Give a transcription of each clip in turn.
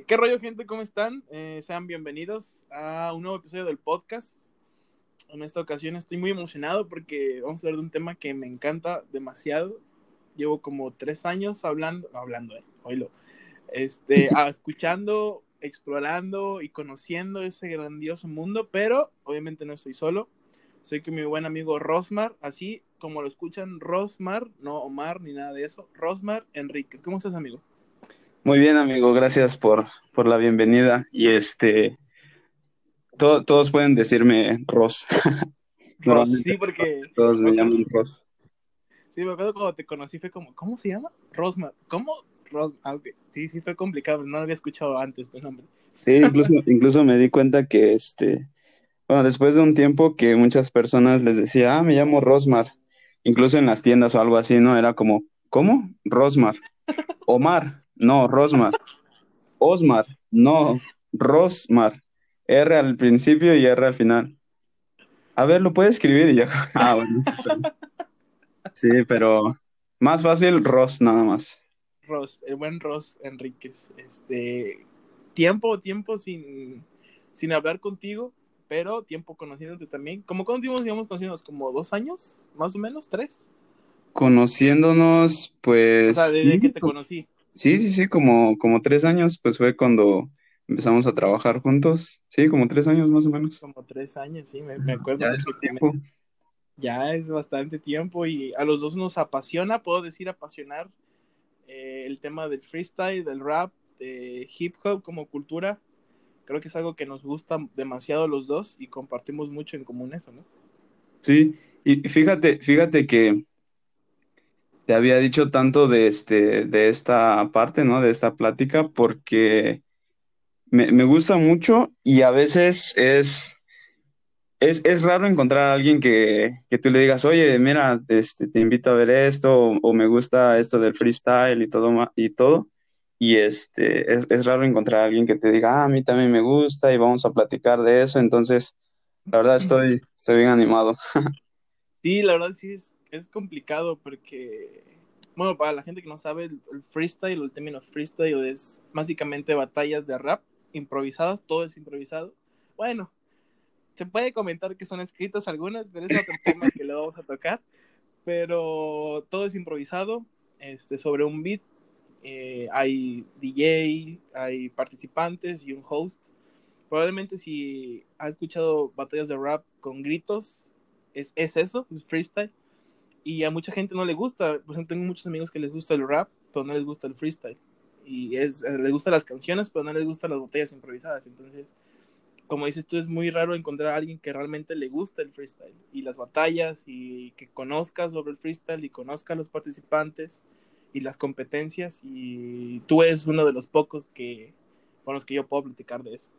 Eh, ¿Qué rollo, gente? ¿Cómo están? Eh, sean bienvenidos a un nuevo episodio del podcast. En esta ocasión estoy muy emocionado porque vamos a hablar de un tema que me encanta demasiado. Llevo como tres años hablando, hablando, eh, oílo, este, escuchando, explorando y conociendo ese grandioso mundo, pero obviamente no estoy solo. Soy con mi buen amigo Rosmar, así como lo escuchan, Rosmar, no Omar ni nada de eso, Rosmar Enrique. ¿Cómo estás, amigo? Muy bien, amigo, gracias por, por la bienvenida. Y este, todos pueden decirme Ros. Ros, sí, porque... Todos me llaman Ros. Sí, me acuerdo cuando te conocí, fue como, ¿cómo se llama? Rosmar. ¿Cómo? Ros... Ah, Sí, sí, fue complicado, no había escuchado antes tu nombre. Sí, incluso, incluso me di cuenta que, este, bueno, después de un tiempo que muchas personas les decía, ah, me llamo Rosmar. Incluso en las tiendas o algo así, ¿no? Era como, ¿cómo? Rosmar. Omar. No, Rosmar. Osmar. No, Rosmar. R al principio y R al final. A ver, lo puede escribir y ya. Ah, bueno. Sí, pero más fácil Ros nada más. Ros, el buen Ros Enríquez. Este, tiempo, tiempo sin, sin hablar contigo, pero tiempo conociéndote también. ¿Cómo cuánto tiempo digamos conociéndonos? ¿Como dos años? ¿Más o menos? ¿Tres? Conociéndonos, pues. O sea, desde sí, que te conocí. Sí, sí, sí, como, como tres años, pues fue cuando empezamos a trabajar juntos. Sí, como tres años más o menos. Como tres años, sí, me, me acuerdo. Ya es, tiempo. ya es bastante tiempo y a los dos nos apasiona, puedo decir apasionar, eh, el tema del freestyle, del rap, de hip hop como cultura. Creo que es algo que nos gusta demasiado los dos y compartimos mucho en común eso, ¿no? Sí, y fíjate, fíjate que te había dicho tanto de, este, de esta parte, ¿no? De esta plática, porque me, me gusta mucho y a veces es, es, es raro encontrar a alguien que, que, tú le digas, oye, mira, este, te invito a ver esto, o, o, me gusta esto del freestyle y todo, y todo. Y este, es, es, raro encontrar a alguien que te diga, ah, a mí también me gusta y vamos a platicar de eso. Entonces, la verdad estoy, estoy bien animado. Sí, la verdad sí es, es complicado porque, bueno, para la gente que no sabe, el, freestyle, el término freestyle es básicamente batallas de rap improvisadas, todo es improvisado. Bueno, se puede comentar que son escritas algunas, pero es otro tema que luego vamos a tocar. Pero todo es improvisado, este, sobre un beat. Eh, hay DJ, hay participantes y un host. Probablemente si has escuchado batallas de rap con gritos, es, es eso, es freestyle y a mucha gente no le gusta. Por ejemplo, tengo muchos amigos que les gusta el rap, pero no les gusta el freestyle. Y es, les gustan las canciones, pero no les gustan las botellas improvisadas. Entonces, como dices tú, es muy raro encontrar a alguien que realmente le gusta el freestyle y las batallas y que conozca sobre el freestyle y conozca a los participantes y las competencias. Y tú eres uno de los pocos que, con los que yo puedo platicar de eso.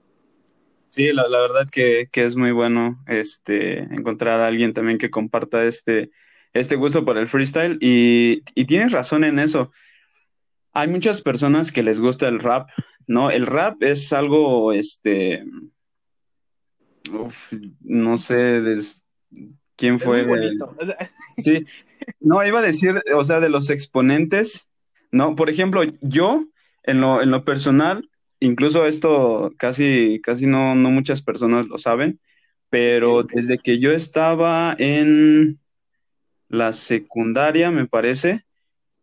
Sí, la, la verdad que, que, es muy bueno este, encontrar a alguien también que comparta este, este gusto por el freestyle y, y, tienes razón en eso. Hay muchas personas que les gusta el rap, ¿no? El rap es algo, este, uf, no sé des, quién fue. Sí, no, iba a decir, o sea, de los exponentes, ¿no? Por ejemplo, yo, en lo, en lo personal, incluso esto casi, casi no, no muchas personas lo saben, pero desde que yo estaba en la secundaria, me parece,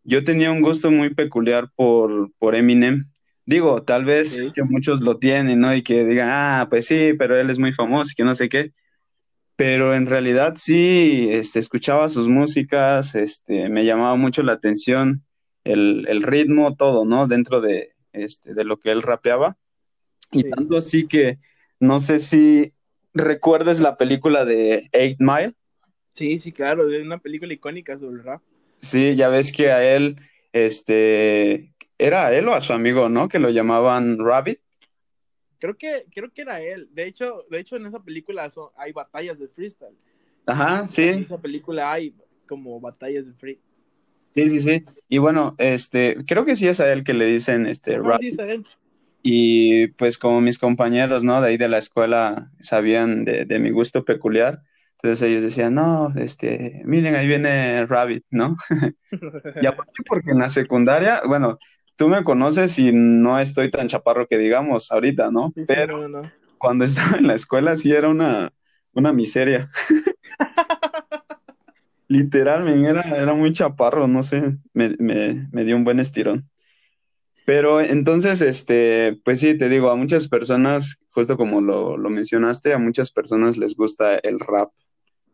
yo tenía un gusto muy peculiar por, por Eminem. Digo, tal vez sí. que muchos lo tienen, ¿no? Y que digan, ah, pues sí, pero él es muy famoso y que no sé qué. Pero en realidad sí, este, escuchaba sus músicas, este, me llamaba mucho la atención el, el ritmo, todo, ¿no? Dentro de, este, de lo que él rapeaba. Y sí. tanto así que no sé si recuerdes la película de Eight Mile. Sí, sí, claro, es una película icónica sobre el rap. Sí, ya ves que a él, este, era a él o a su amigo, ¿no? Que lo llamaban Rabbit. Creo que, creo que era él. De hecho, de hecho en esa película son, hay batallas de freestyle. Ajá, sí. En esa película hay como batallas de free. Sí, sí, sí. Y bueno, este, creo que sí es a él que le dicen este no, Rabbit. Sí es a él. Y pues como mis compañeros, ¿no? De ahí de la escuela sabían de, de mi gusto peculiar. Entonces ellos decían, no, este, miren, ahí viene Rabbit, ¿no? y aparte porque en la secundaria, bueno, tú me conoces y no estoy tan chaparro que digamos ahorita, ¿no? Pero cuando estaba en la escuela sí era una, una miseria. Literalmente era, era muy chaparro, no sé, me, me dio un buen estirón. Pero entonces, este, pues sí, te digo, a muchas personas, justo como lo, mencionaste, a muchas personas les gusta el rap,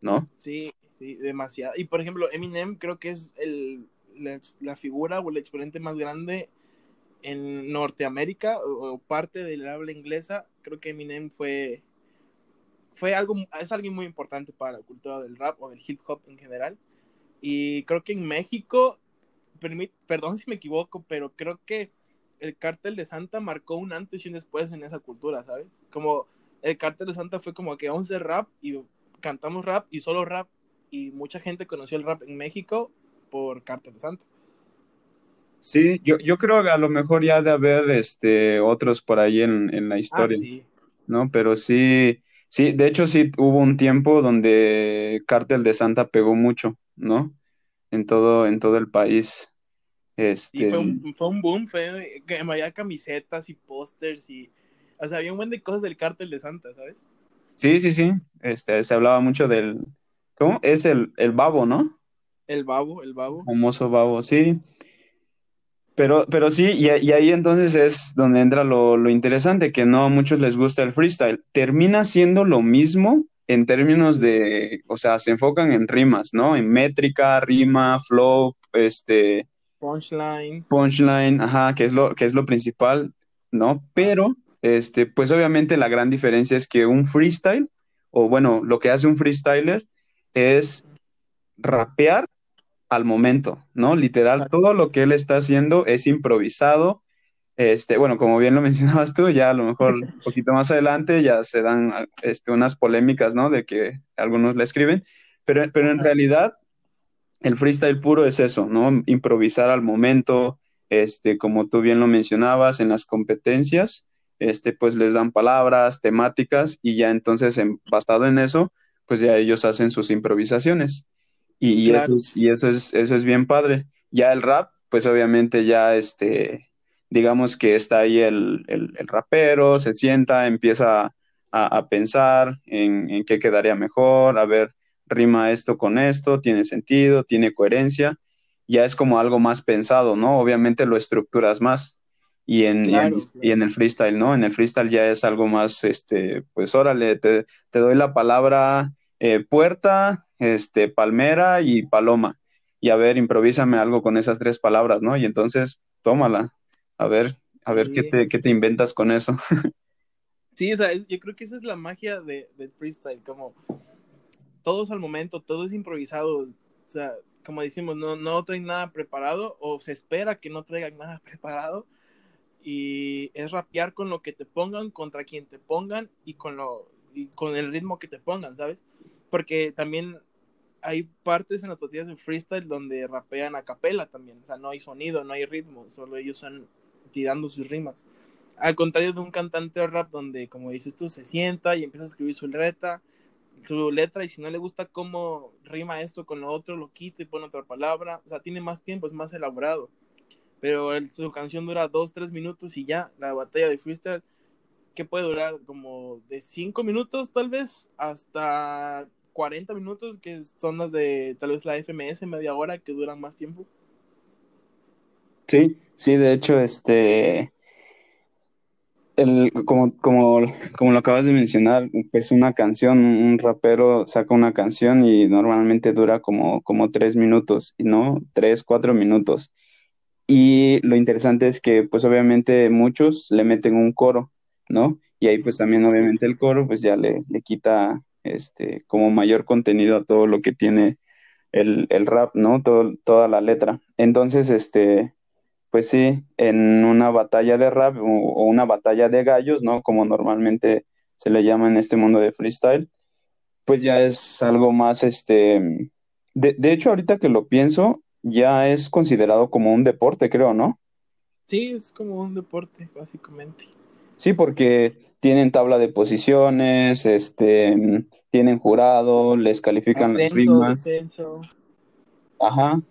¿no? Sí, sí, demasiado. Y por ejemplo, Eminem creo que es el, la, figura o el exponente más grande en Norteamérica o, parte del habla inglesa. Creo que Eminem fue, fue algo, es alguien muy importante para la cultura del rap o del hip hop en general. Y creo que en México, perdón si me equivoco, pero creo que el cártel de Santa marcó un antes y un después en esa cultura, ¿sabes? Como el cártel de Santa fue como que vamos a hacer rap y cantamos rap y solo rap y mucha gente conoció el rap en México por cártel de Santa. Sí, yo, yo creo que a lo mejor ya de haber este, otros por ahí en, la ah, historia, ¿no? Pero sí, sí, de hecho sí hubo un tiempo donde Cártel de Santa pegó mucho, ¿no? En todo, en todo el país. Este... Y fue un, fue un boom, fue que había camisetas y pósters y, o sea, había un buen de cosas del cártel de Santa, ¿sabes? Sí, sí, sí, este, se hablaba mucho del, ¿cómo? Es el, el babo, ¿no? El babo, el babo. famoso babo, sí. Pero, pero sí, y, y, ahí entonces es donde entra lo, lo, interesante, que no a muchos les gusta el freestyle. Termina siendo lo mismo en términos de, o sea, se enfocan en rimas, ¿no? En métrica, rima, flow, este, Punchline. Punchline, ajá, que es lo, que es lo principal, ¿no? Pero, este, pues obviamente la gran diferencia es que un freestyle, o bueno, lo que hace un freestyler es rapear al momento, ¿no? Literal, todo lo que él está haciendo es improvisado. Este, bueno, como bien lo mencionabas tú, ya a lo mejor un poquito más adelante ya se dan este, unas polémicas, ¿no? De que algunos le escriben, pero, pero en realidad el freestyle puro es eso, ¿no? Improvisar al momento, este, como tú bien lo mencionabas, en las competencias, este, pues les dan palabras, temáticas, y ya entonces, en, basado en eso, pues ya ellos hacen sus improvisaciones. Y, eso, es, y eso, es, eso es bien padre. Ya el rap, pues obviamente ya, este, digamos que está ahí el, rapero, se sienta, empieza a, pensar en, en, qué quedaría mejor, a ver rima esto con esto, tiene sentido, tiene coherencia, ya es como algo más pensado, ¿no? Obviamente lo estructuras más. Y en, y, en, el freestyle, ¿no? En el freestyle ya es algo más, este, pues órale, te, doy la palabra eh, puerta, este, palmera y paloma. Y a ver, improvísame algo con esas tres palabras, ¿no? Y entonces, tómala. A ver, a ver qué, te, qué te inventas con eso. sí, o sea, yo creo que esa es la magia de, del freestyle, como todo es al momento, todo es improvisado. O sea, como decimos, no, no traen nada preparado o se espera que no traigan nada preparado. Y es rapear con lo que te pongan, contra quien te pongan y con, lo, y con el ritmo que te pongan, ¿sabes? Porque también hay partes en las partidas de freestyle donde rapean a capela también. O sea, no hay sonido, no hay ritmo, solo ellos están tirando sus rimas. Al contrario de un cantante de rap donde, como dices tú, se sienta y empieza a escribir su letra su letra y si no le gusta cómo rima esto con lo otro, lo quita y pone otra palabra. O sea, tiene más tiempo, es más elaborado. Pero su canción dura dos, tres minutos y ya, la batalla de freestyle, que puede durar como de cinco minutos tal vez hasta 40 minutos, que son las de tal vez la FMS, media hora, que duran más tiempo. Sí, sí, de hecho, este, el, como, como, como lo acabas de mencionar, pues una canción, un rapero saca una canción y normalmente dura como, como tres minutos, ¿no? Tres, cuatro minutos. Y lo interesante es que, pues obviamente muchos le meten un coro, ¿no? Y ahí pues también obviamente el coro pues ya le, le quita este, como mayor contenido a todo lo que tiene el, el rap, ¿no? Todo, toda la letra. Entonces, este, pues sí, en una batalla de rap o, una batalla de gallos, ¿no? Como normalmente se le llama en este mundo de freestyle, pues ya es algo más, este, de, de hecho ahorita que lo pienso, ya es considerado como un deporte, creo, ¿no? Sí, es como un deporte, básicamente. Sí, porque tienen tabla de posiciones, este, tienen jurado, les califican las rimas. Ajá.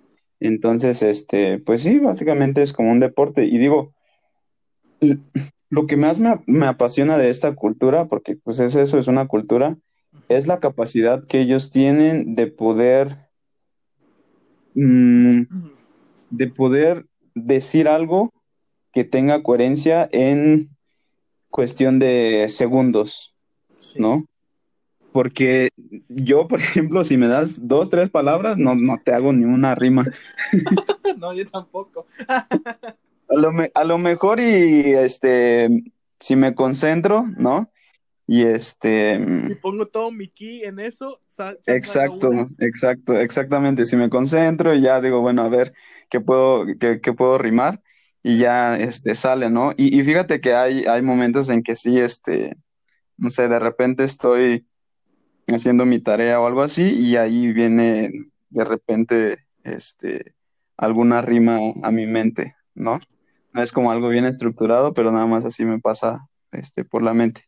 Entonces, este, pues sí, básicamente es como un deporte. Y digo, lo que más me, apasiona de esta cultura, porque pues es eso, es una cultura, es la capacidad que ellos tienen de poder, mm, de poder decir algo que tenga coherencia en cuestión de segundos, ¿no? Porque yo, por ejemplo, si me das dos, tres palabras, no, no te hago ni una rima. no, yo tampoco. a, lo mejor y este, si me concentro, ¿no? Y este... Si pongo todo mi ki en eso, exacto, exacto, exactamente. Si me concentro y ya digo, bueno, a ver, ¿qué puedo, qué, qué puedo rimar? Y ya este, sale, ¿no? Y, y, fíjate que hay, hay momentos en que sí, este, no sé, de repente estoy haciendo mi tarea o algo así y ahí viene de repente este, alguna rima a mi mente, ¿no? No es como algo bien estructurado, pero nada más así me pasa este, por la mente.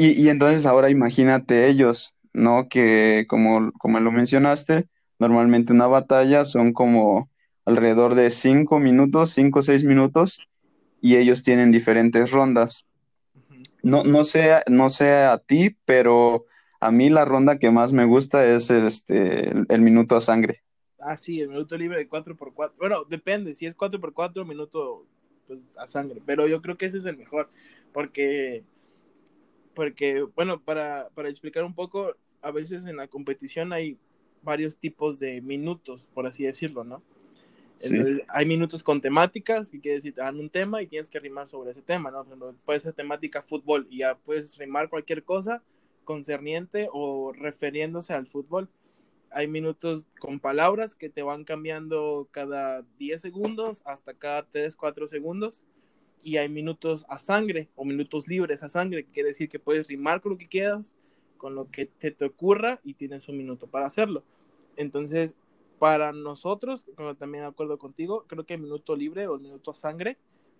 Y, y entonces ahora imagínate ellos, ¿no? Que como, como lo mencionaste, normalmente una batalla son como alrededor de cinco minutos, cinco o seis minutos, y ellos tienen diferentes rondas. No, no sé, no sé a ti, pero a mí la ronda que más me gusta es este, el, minuto a sangre. Ah, sí, el minuto libre de 4x4. Bueno, depende, si es 4x4, minuto pues, a sangre. Pero yo creo que ese es el mejor. Porque, porque bueno, para, para explicar un poco, a veces en la competición hay varios tipos de minutos, por así decirlo, ¿no? hay minutos con temáticas, que quiere decir, te dan un tema y tienes que rimar sobre ese tema, ¿no? puede ser temática fútbol y ya puedes rimar cualquier cosa concerniente o refiriéndose al fútbol. Hay minutos con palabras que te van cambiando cada 10 segundos hasta cada 3, 4 segundos. Y hay minutos a sangre o minutos libres a sangre, quiere decir que puedes rimar con lo que quieras, con lo que te, te ocurra y tienes un minuto para hacerlo. Entonces, para nosotros, como también de acuerdo contigo, creo que el minuto libre o el minuto a sangre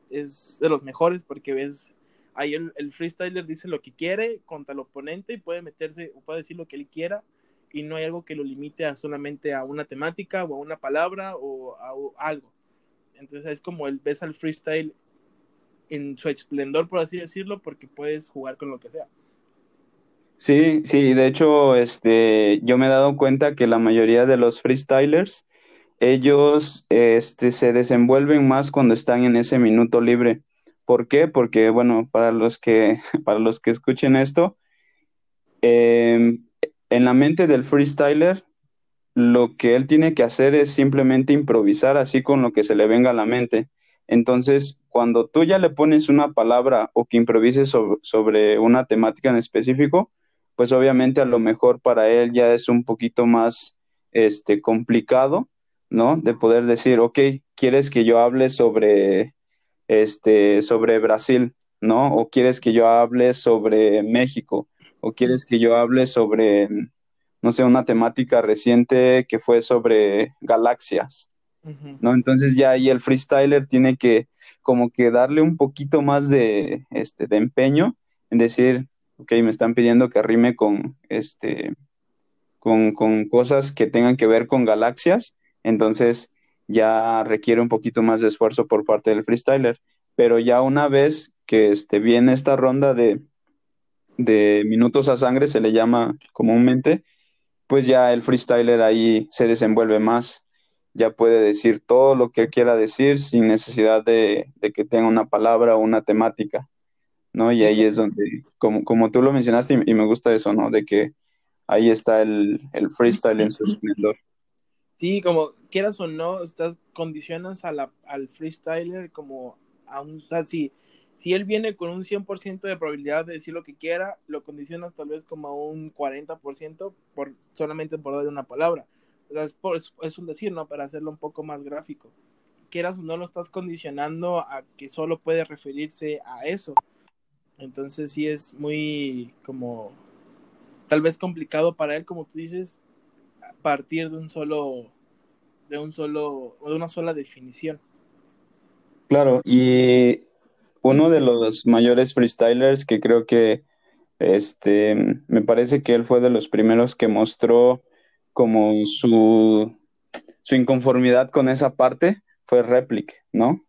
es de los mejores porque ves ahí el, freestyler dice lo que quiere contra el oponente y puede meterse o puede decir lo que él quiera y no hay algo que lo limite solamente a una temática o a una palabra o a, algo. Entonces es como el ves al freestyle en su esplendor, por así decirlo, porque puedes jugar con lo que sea. Sí, sí, de hecho, este, yo me he dado cuenta que la mayoría de los freestylers, ellos, este, se desenvuelven más cuando están en ese minuto libre. ¿Por qué? Porque, bueno, para los que, para los que escuchen esto, em, en la mente del freestyler, lo que él tiene que hacer es simplemente improvisar así con lo que se le venga a la mente. Entonces, cuando tú ya le pones una palabra o que improvises sobre, una temática en específico, pues obviamente a lo mejor para él ya es un poquito más este, complicado, ¿no? De poder decir, ok, ¿quieres que yo hable sobre este, sobre Brasil, ¿no? O quieres que yo hable sobre México, o quieres que yo hable sobre, no sé, una temática reciente que fue sobre galaxias, ¿no? Entonces ya ahí el freestyler tiene que como que darle un poquito más de, este, de empeño en decir, ok, me están pidiendo que rime con, este, con, con cosas que tengan que ver con galaxias, entonces ya requiere un poquito más de esfuerzo por parte del freestyler. Pero ya una vez que este, viene esta ronda de, de minutos a sangre, se le llama comúnmente, pues ya el freestyler ahí se desenvuelve más, ya puede decir todo lo que quiera decir sin necesidad de, que tenga una palabra o una temática, ¿no? Y ahí es donde, como, como tú lo mencionaste, y, me gusta eso, ¿no? De que ahí está el, el freestyle en su esplendor. Sí, como quieras o no, estás, condicionas a la, al freestyler como a un, o sea, si, si él viene con un 100% de probabilidad de decir lo que quiera, lo condicionas tal vez como a un 40% por, solamente por darle una palabra. Es, un decir, ¿no? Para hacerlo un poco más gráfico. Quieras o no, lo estás condicionando a que solo puede referirse a eso. Entonces sí es muy como tal vez complicado para él, como tú dices, partir de un solo, de un solo, de una sola definición. Claro, y uno de los mayores freestylers que creo que, este, me parece que él fue de los primeros que mostró como su, su inconformidad con esa parte fue Replic, ¿no?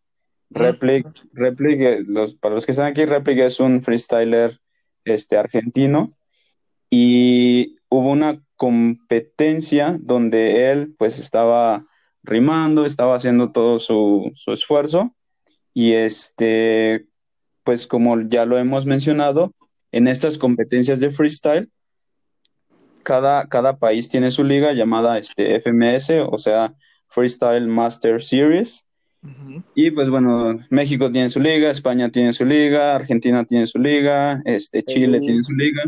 Replic, Replic eh, los, para los que están aquí, Replic es un freestyler este, argentino. Y hubo una competencia donde él pues estaba rimando, estaba haciendo todo su, su esfuerzo. Y este, pues como ya lo hemos mencionado, en estas competencias de freestyle, cada, cada país tiene su liga llamada este, FMS, o sea, Freestyle Master Series. Y pues bueno, México tiene su liga, España tiene su liga, Argentina tiene su liga, este, Chile tiene su liga,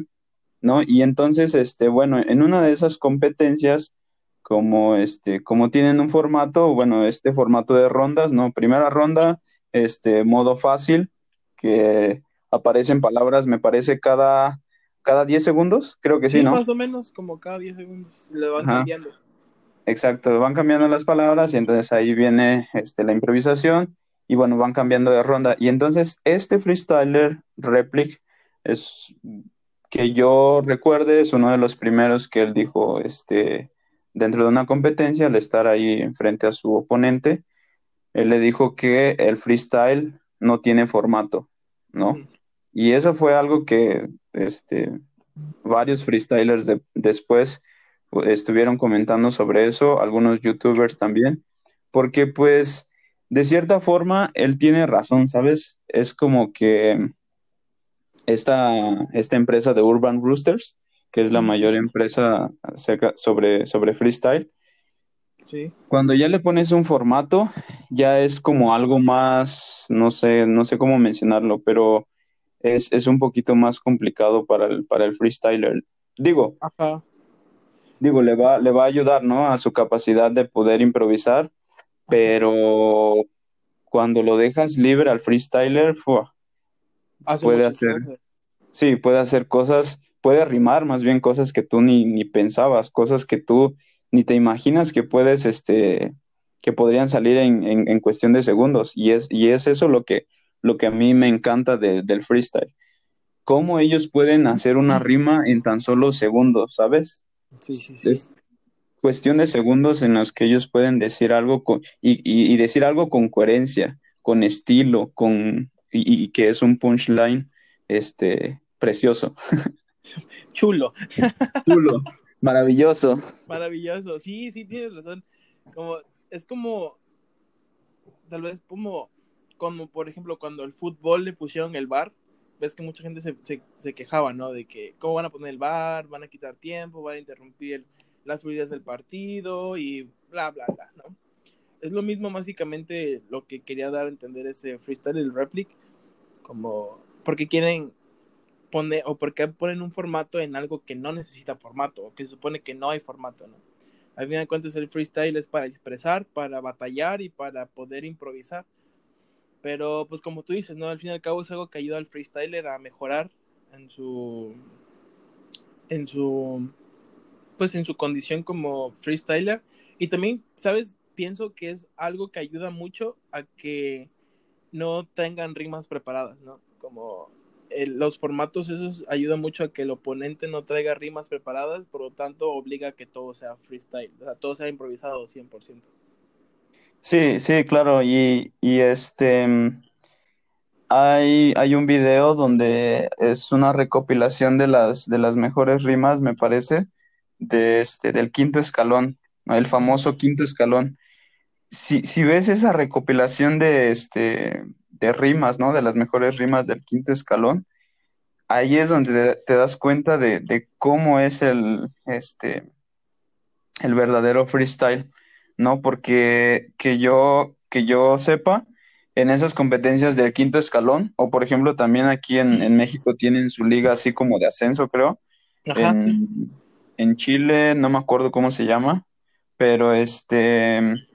¿no? Y entonces, este, bueno, en una de esas competencias, como este, como tienen un formato, bueno, este formato de rondas, ¿no? Primera ronda, este, modo fácil, que aparecen palabras, me parece, cada, cada 10 segundos, creo que sí, ¿no? Más o menos, como cada 10 segundos, le van cambiando. Exacto, van cambiando las palabras y entonces ahí viene este, la improvisación y bueno, van cambiando de ronda. Y entonces este freestyler, Replic, es que yo recuerde, es uno de los primeros que él dijo, este, dentro de una competencia, al estar ahí frente a su oponente, él le dijo que el freestyle no tiene formato, ¿no? Y eso fue algo que este, varios freestylers después estuvieron comentando sobre eso, algunos youtubers también, porque pues de cierta forma él tiene razón, ¿sabes? Es como que esta, esta empresa de Urban Roosters, que es la mayor empresa sobre, sobre freestyle, cuando ya le pones un formato, ya es como algo más, no sé, no sé cómo mencionarlo, pero es, un poquito más complicado para el, para el freestyler. Digo, digo, le va, le va a ayudar, ¿no? A su capacidad de poder improvisar, pero cuando lo dejas libre al freestyler, puede hacer, sí, puede hacer cosas, puede rimar más bien cosas que tú ni, ni pensabas, cosas que tú ni te imaginas que puedes, este, que podrían salir en, en, cuestión de segundos. Y es, y es eso lo que, lo que a mí me encanta del freestyle. Cómo ellos pueden hacer una rima en tan solo segundos, ¿sabes? Sí, sí, sí. Es cuestión de segundos en los que ellos pueden decir algo con, y, y, decir algo con coherencia, con estilo, con, y, y que es un punchline este, precioso. Chulo. Chulo. Maravilloso. Maravilloso. Sí, sí, tienes razón. Como, es como, tal vez como, como por ejemplo, cuando el fútbol le pusieron el bar, ves que mucha gente se, quejaba, ¿no? De que, ¿cómo van a poner el bar? Van a quitar tiempo, van a interrumpir las fluidez del partido y bla, bla, bla, ¿no? Es lo mismo básicamente lo que quería dar a entender ese freestyle, el replic, como, porque quieren pone o por qué ponen un formato en algo que no necesita formato o que se supone que no hay formato, ¿no? Al final de cuentas el freestyle es para expresar, para batallar y para poder improvisar. Pero pues como tú dices, ¿no? Al fin y al cabo es algo que ayuda al freestyler a mejorar en su en su pues en su condición como freestyler y también, ¿sabes? Pienso que es algo que ayuda mucho a que no tengan rimas preparadas, ¿no? Como los formatos esos ayudan mucho a que el oponente no traiga rimas preparadas, por lo tanto obliga a que todo sea freestyle, o sea, todo sea improvisado 100%. Sí, sí, claro, y, este hay, hay un video donde es una recopilación de las, de las mejores rimas, me parece, de este, del quinto escalón, el famoso quinto escalón. Si, si ves esa recopilación de este de rimas, ¿no? De las mejores rimas del quinto escalón, ahí es donde te, das cuenta de, cómo es el, este, el verdadero freestyle, ¿no? Porque que yo, que yo sepa, en esas competencias del quinto escalón, o por ejemplo también aquí en, México tienen su liga así como de ascenso, creo. en, en Chile, no me acuerdo cómo se llama, pero este, en,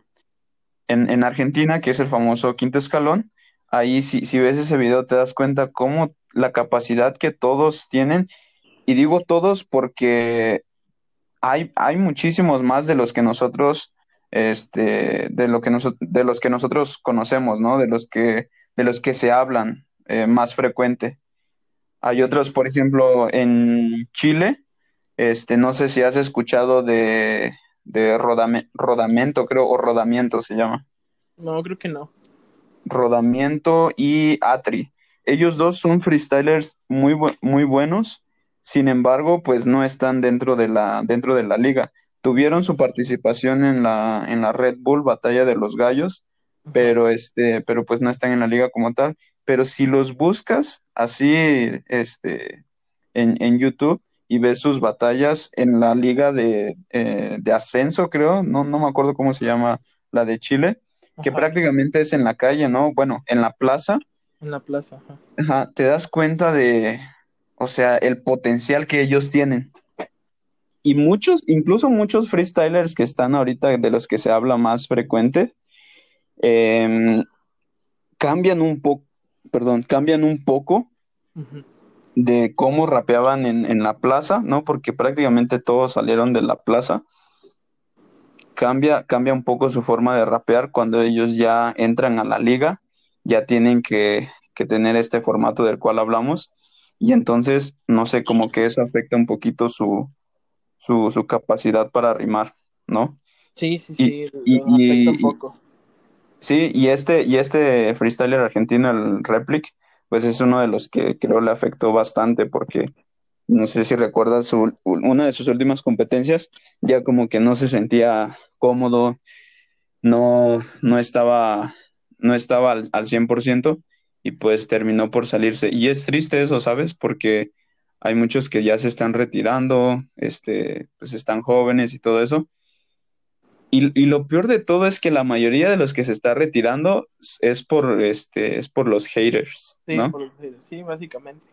en Argentina, que es el famoso quinto escalón, ahí si, si ves ese video te das cuenta cómo la capacidad que todos tienen, y digo todos porque hay, hay muchísimos más de los que nosotros, este, de, lo que de los que nosotros conocemos, ¿no? De los que, de los que se hablan eh, más frecuente. Hay otros, por ejemplo, en Chile, este, no sé si has escuchado de, de rodamiento, creo, o rodamiento se llama. No, creo que no. Rodamiento y Atri. Ellos dos son freestylers muy, muy buenos, sin embargo, pues no están dentro de la, dentro de la liga. Tuvieron su participación en la, en la Red Bull Batalla de los Gallos, pero este, pero pues no están en la liga como tal. Pero si los buscas así, este, en, en YouTube y ves sus batallas en la liga de, eh, de ascenso, creo, no, no me acuerdo cómo se llama la de Chile, que prácticamente es en la calle, ¿no? Bueno, en la plaza. En la plaza, ajá. Te das cuenta de, o sea, el potencial que ellos tienen. Y muchos, incluso muchos freestylers que están ahorita, de los que se habla más frecuente, em, cambian un poco, perdón, cambian un poco de cómo rapeaban en, en, la plaza, ¿no? Porque prácticamente todos salieron de la plaza. Cambia, cambia un poco su forma de rapear cuando ellos ya entran a la liga, ya tienen que, que tener este formato del cual hablamos. Y entonces, no sé, como que eso afecta un poquito su, su, su capacidad para rimar, ¿no? Sí, sí, sí, y, un poco. Sí, y este, y este freestyler argentino, el Replic, pues es uno de los que creo le afectó bastante porque no sé si recuerdas su, una de sus últimas competencias, ya como que no se sentía cómodo, no, no estaba, no estaba al, al 100% y pues terminó por salirse. Y es triste eso, ¿sabes? Porque hay muchos que ya se están retirando, este, pues están jóvenes y todo eso. Y, lo peor de todo es que la mayoría de los que se está retirando es por, este, es por los haters, sí, ¿no? Por los haters. Sí, básicamente.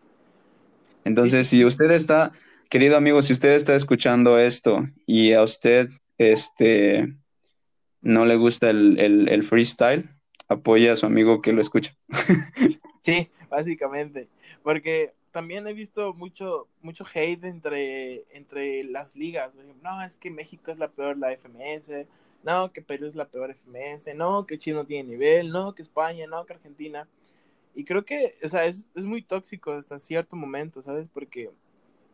Entonces, si usted está, querido amigo, si usted está escuchando esto y a usted, este, no le gusta el, el, el freestyle, apoya a su amigo que lo escucha. sí, básicamente. Porque también he visto mucho, mucho hate entre, entre las ligas. No, es que México es la peor la FMS, no, que Perú es la peor FMS, no, que Chile no tiene nivel, no, que España, no, que Argentina. Y creo que, o sea, es, es muy tóxico hasta cierto momento, ¿sabes? Porque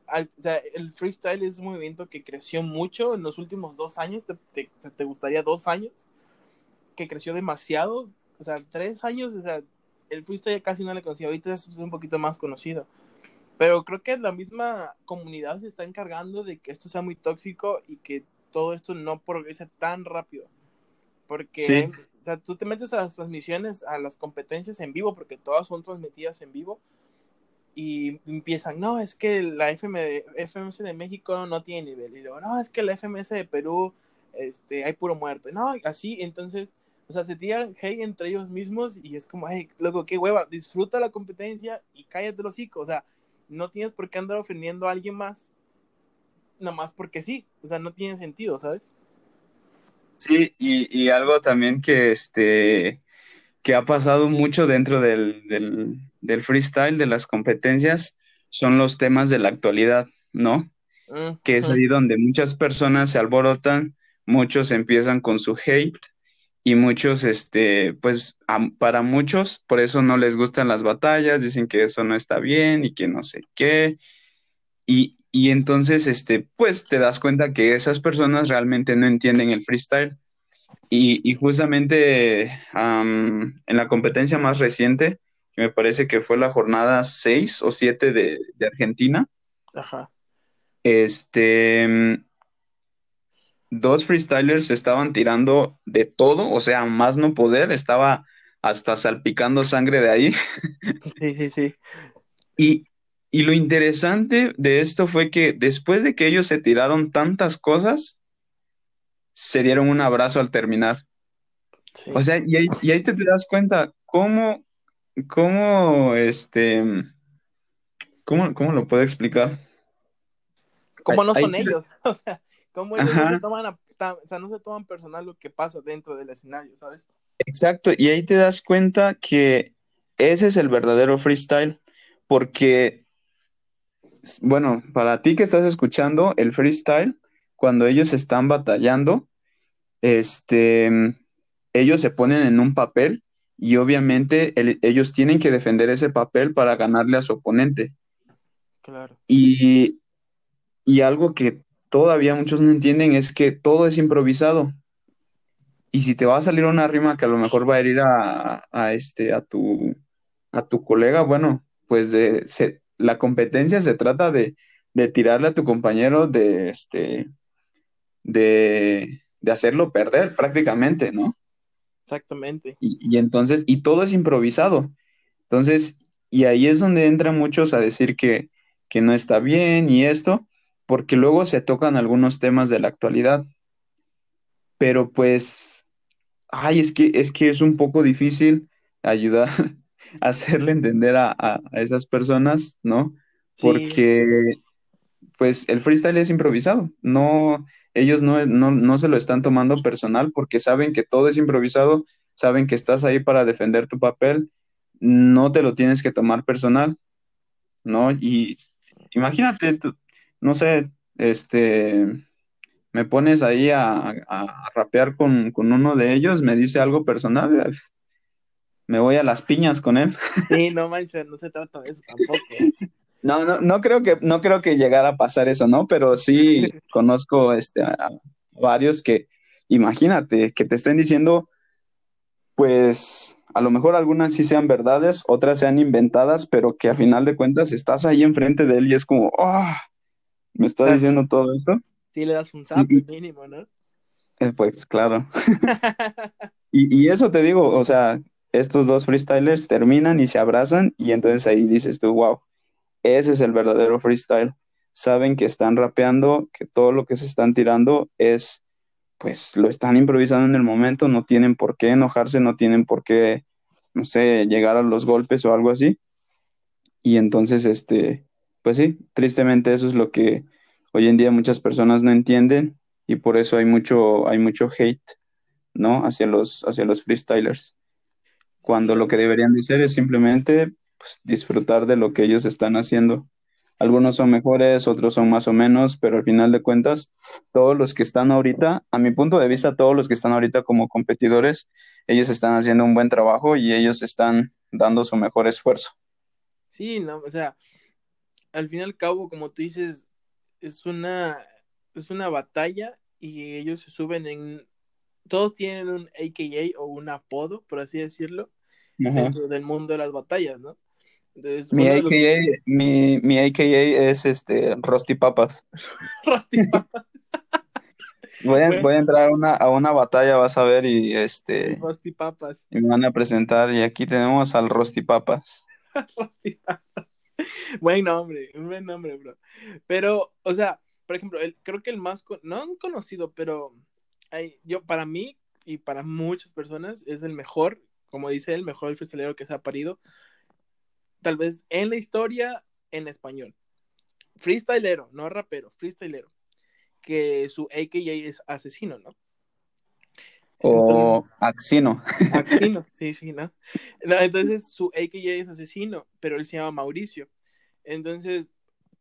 o sea, el freestyle es un movimiento que creció mucho en los últimos dos años. ¿Te, te, te gustaría dos años? Que creció demasiado. O sea, tres años, o sea, el freestyle casi no le conocía. Ahorita es un poquito más conocido. Pero creo que la misma comunidad se está encargando de que esto sea muy tóxico y que todo esto no progrese tan rápido. Porque o sea, tú te metes a las transmisiones, a las competencias en vivo, porque todas son transmitidas en vivo, y empiezan, no, es que la FM FMS de México no tiene nivel. Y luego, no, es que la FMS de Perú este, hay puro muerto. No, así, entonces, o sea, se tiran hey entre ellos mismos y es como, hey, loco, qué hueva, disfruta la competencia y cállate los hocico. O sea, no tienes por qué andar ofendiendo a alguien más, nada más porque sí, o sea, no tiene sentido, ¿sabes? Sí, y, algo también que, este, que ha pasado mucho dentro del, del, freestyle, de las competencias, son los temas de la actualidad, ¿no? Que es ahí donde muchas personas se alborotan, muchos empiezan con su hate y muchos, este, pues para muchos, por eso no les gustan las batallas, dicen que eso no está bien y que no sé qué. Y, y entonces, este, pues te das cuenta que esas personas realmente no entienden el freestyle. Y, y justamente en la competencia más reciente, que me parece que fue la jornada 6 o 7 de, de Argentina, Ajá. este, dos freestylers estaban tirando de todo, o sea, más no poder, estaba hasta salpicando sangre de ahí. Sí, sí, sí. Y, y lo interesante de esto fue que después de que ellos se tiraron tantas cosas, se dieron un abrazo al terminar. O sea, y ahí, y ahí te, das cuenta cómo, cómo, este, cómo, cómo lo puedo explicar. ¿Cómo no son ellos? O sea, cómo ellos no se, toman o sea, no se toman personal lo que pasa dentro del escenario, ¿sabes? Exacto, y ahí te das cuenta que ese es el verdadero freestyle, porque bueno, para ti que estás escuchando el freestyle, cuando ellos están batallando, este, ellos se ponen en un papel y obviamente ellos tienen que defender ese papel para ganarle a su oponente. Claro. Y, y algo que todavía muchos no entienden es que todo es improvisado. Y si te va a salir una rima que a lo mejor va a herir a, este, a tu, a tu colega, bueno, pues de, la competencia se trata de, tirarle a tu compañero de, este, de, hacerlo perder prácticamente, ¿no? Exactamente. Y, y, entonces, y todo es improvisado. Entonces, y ahí es donde entran muchos a decir que, que no está bien y esto, porque luego se tocan algunos temas de la actualidad. Pero pues, ay, es que es, que es un poco difícil ayudar a hacerle entender a, esas personas, ¿no? Porque, pues, el freestyle es improvisado. No, ellos no, no, no se lo están tomando personal porque saben que todo es improvisado, saben que estás ahí para defender tu papel, no te lo tienes que tomar personal, ¿no? Y imagínate, tú, no sé, este, me pones ahí a, rapear con, uno de ellos, me dice algo personal, me voy a las piñas con él. Sí, no manches, no se trata de eso tampoco. No, no, no creo que, no creo que llegara a pasar eso, ¿no? Pero sí conozco este, a varios que, imagínate, que te estén diciendo, pues, a lo mejor algunas sí sean verdades, otras sean inventadas, pero que a final de cuentas estás ahí enfrente de él y es como, ¡ah! Me está diciendo todo esto. Sí, le das un zap mínimo, ¿no? Eh, pues claro. y, eso te digo, o sea, estos dos freestylers terminan y se abrazan y entonces ahí dices tú, wow, ese es el verdadero freestyle. Saben que están rapeando, que todo lo que se están tirando es, pues lo están improvisando en el momento, no tienen por qué enojarse, no tienen por qué, no sé, llegar a los golpes o algo así. Y entonces, este, pues sí, tristemente eso es lo que hoy en día muchas personas no entienden y por eso hay mucho, hay mucho hate, ¿no? Hacia los, hacia los freestylers. Cuando lo que deberían de ser es simplemente pues, disfrutar de lo que ellos están haciendo. Algunos son mejores, otros son más o menos, pero al final de cuentas, todos los que están ahorita, a mi punto de vista, todos los que están ahorita como competidores, ellos están haciendo un buen trabajo y ellos están dando su mejor esfuerzo. Sí, no, o sea, al fin y al cabo, como tú dices, es una, es una batalla y ellos se suben en, todos tienen un AKA o un apodo, por así decirlo, dentro del mundo de las batallas, ¿no? mi, AKA, mi, mi AKA es este Rusty Papas. Rusty Papas. Voy a, voy a, entrar a una, a una batalla, vas a ver, y este. Rusty Papas. Y me van a presentar, y aquí tenemos al Rusty Papas. Rusty Papas. buen nombre, un buen nombre, bro. Pero, o sea, por ejemplo, creo que el más, no conocido, pero hay, yo, para mí y para muchas personas es el mejor, como dice el mejor freestylero que se ha parido, tal vez en la historia en español. Freestylero, no rapero, freestylero. Que su AKA es asesino, ¿no? O Axino. Axino, sí, sí, ¿no? Entonces su AKA es asesino, pero él se llama Mauricio. Entonces,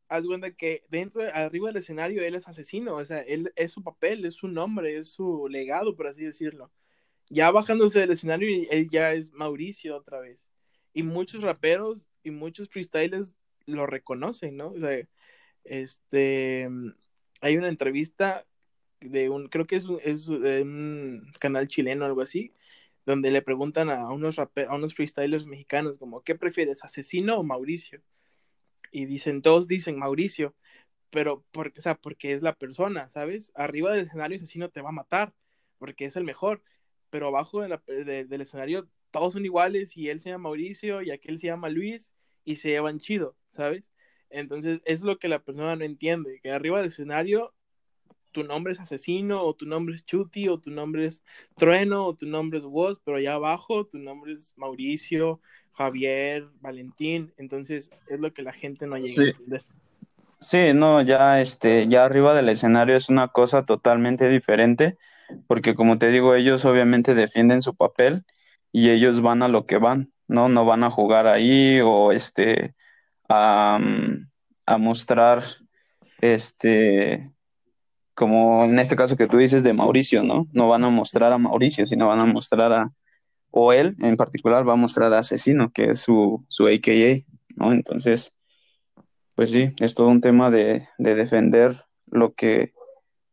haz cuenta que dentro, arriba del escenario, él es asesino, o sea, él es su papel, es su nombre, es su legado, por así decirlo. Ya bajándose del escenario, él ya es Mauricio otra vez. Y muchos raperos y muchos freestylers lo reconocen, ¿no? O sea, este, hay una entrevista de un, creo que es un, es un canal chileno o algo así, donde le preguntan a unos, a unos freestylers mexicanos como, ¿qué prefieres, asesino o Mauricio? Y dicen, todos dicen Mauricio, pero porque, o sea, porque es la persona, ¿sabes? Arriba del escenario asesino te va a matar, porque es el mejor, pero abajo del escenario todos son iguales y él se llama Mauricio y aquel se llama Luis y se llevan chido, ¿sabes? Entonces es lo que la persona no entiende, que arriba del escenario tu nombre es asesino, o tu nombre es Chuti, o tu nombre es Trueno, o tu nombre es Woz, pero allá abajo tu nombre es Mauricio, Javier, Valentín, entonces es lo que la gente no llega a entender. Sí, no, ya este, ya arriba del escenario es una cosa totalmente diferente, porque como te digo, ellos obviamente defienden su papel y ellos van a lo que van, ¿no? No van a jugar ahí o este a, a mostrar este como en este caso que tú dices de Mauricio, ¿no? No van a mostrar a Mauricio, sino van a mostrar a, o él en particular va a mostrar a Asesino, que es su, su AKA, ¿no? Entonces, pues sí, es todo un tema de, de defender lo que,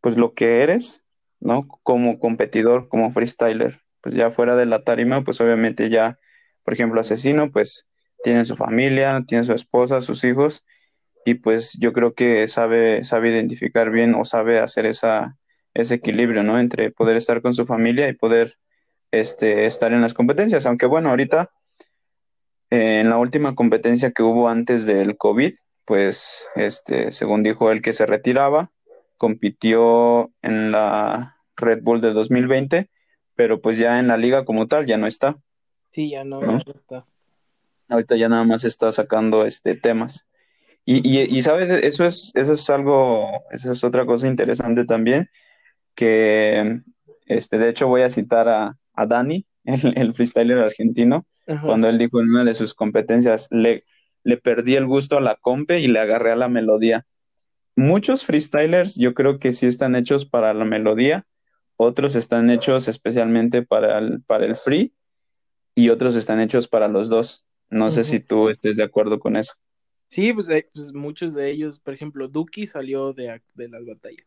pues lo que eres, ¿no? Como competidor, como freestyler. Pues ya fuera de la tarima, pues obviamente ya, por ejemplo, asesino, pues tiene su familia, tiene su esposa, sus hijos, y pues yo creo que sabe, sabe identificar bien o sabe hacer esa, ese equilibrio, ¿no? Entre poder estar con su familia y poder este, estar en las competencias. Aunque bueno, ahorita eh, en la última competencia que hubo antes del COVID, pues este, según dijo él que se retiraba, compitió en la Red Bull del 2020, pero pues ya en la liga como tal ya no está. Sí, ya no, ya no está. Ahorita ya nada más está sacando este temas. Y, y, y, sabes, eso es, eso es algo, eso es otra cosa interesante también, que este, de hecho voy a citar a, a Dani, el, freestyler argentino, cuando él dijo en una de sus competencias, le, le perdí el gusto a la compe y le agarré a la melodía. Muchos freestylers yo creo que sí están hechos para la melodía, otros están hechos especialmente para el, para el free y otros están hechos para los dos. No sé si tú estés de acuerdo con eso. Sí, pues, eh, pues, muchos de ellos, por ejemplo, Duki salió de, de las batallas.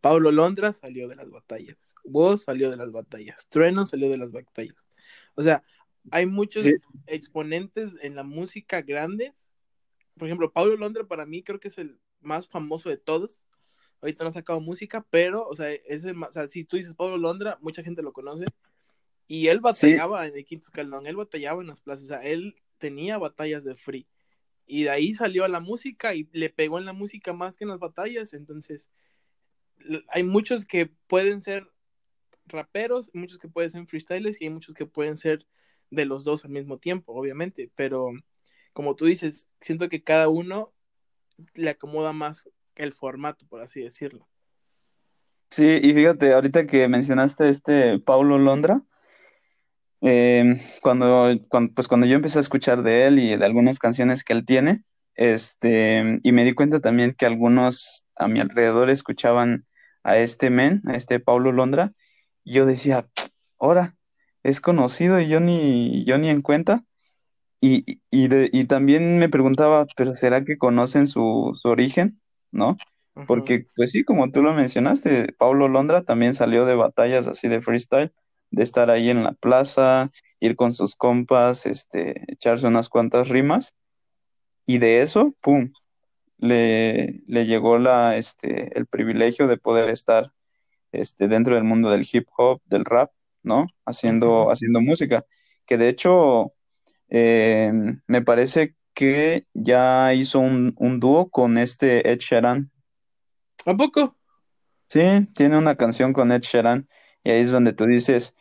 Pablo Londra salió de las batallas. Woz salió de las batallas. Trueno salió de las batallas. O sea, hay muchos exponentes en la música grandes. Por ejemplo, Pablo Londra para mí creo que es el más famoso de todos. Ahorita no ha sacado música, pero, o sea, ese, o sea, si tú dices Pablo Londra, mucha gente lo conoce. Y él batallaba en el quinto escalón, él batallaba en las plazas, o sea, él tenía batallas de free. Y de ahí salió a la música y le pegó en la música más que en las batallas. Entonces, hay muchos que pueden ser raperos, muchos que pueden ser freestylers y hay muchos que pueden ser de los dos al mismo tiempo, obviamente, pero como tú dices, siento que cada uno le acomoda más el formato, por así decirlo. Sí, y fíjate, ahorita que mencionaste este Paulo Londra, em, cuando, cuando, pues cuando yo empecé a escuchar de él y de algunas canciones que él tiene, este, y me di cuenta también que algunos a mi alrededor escuchaban a este men, a este Paulo Londra, y yo decía, ahora, es conocido y yo ni, yo ni en cuenta. Y, y, también me preguntaba, pero ¿será que conocen su, su origen? ¿No? Porque, pues sí, como tú lo mencionaste, Paulo Londra también salió de batallas así de freestyle, de estar ahí en la plaza, ir con sus compas, este, echarse unas cuantas rimas, y de eso, ¡pum!, le, le llegó la, este, el privilegio de poder estar este, dentro del mundo del hip hop, del rap, ¿no? Haciendo, haciendo música. Que de hecho, eh, me parece que ya hizo un, un dúo con este Ed Sheeran. ¿A poco? Sí, tiene una canción con Ed Sheeran y ahí es donde tú dices,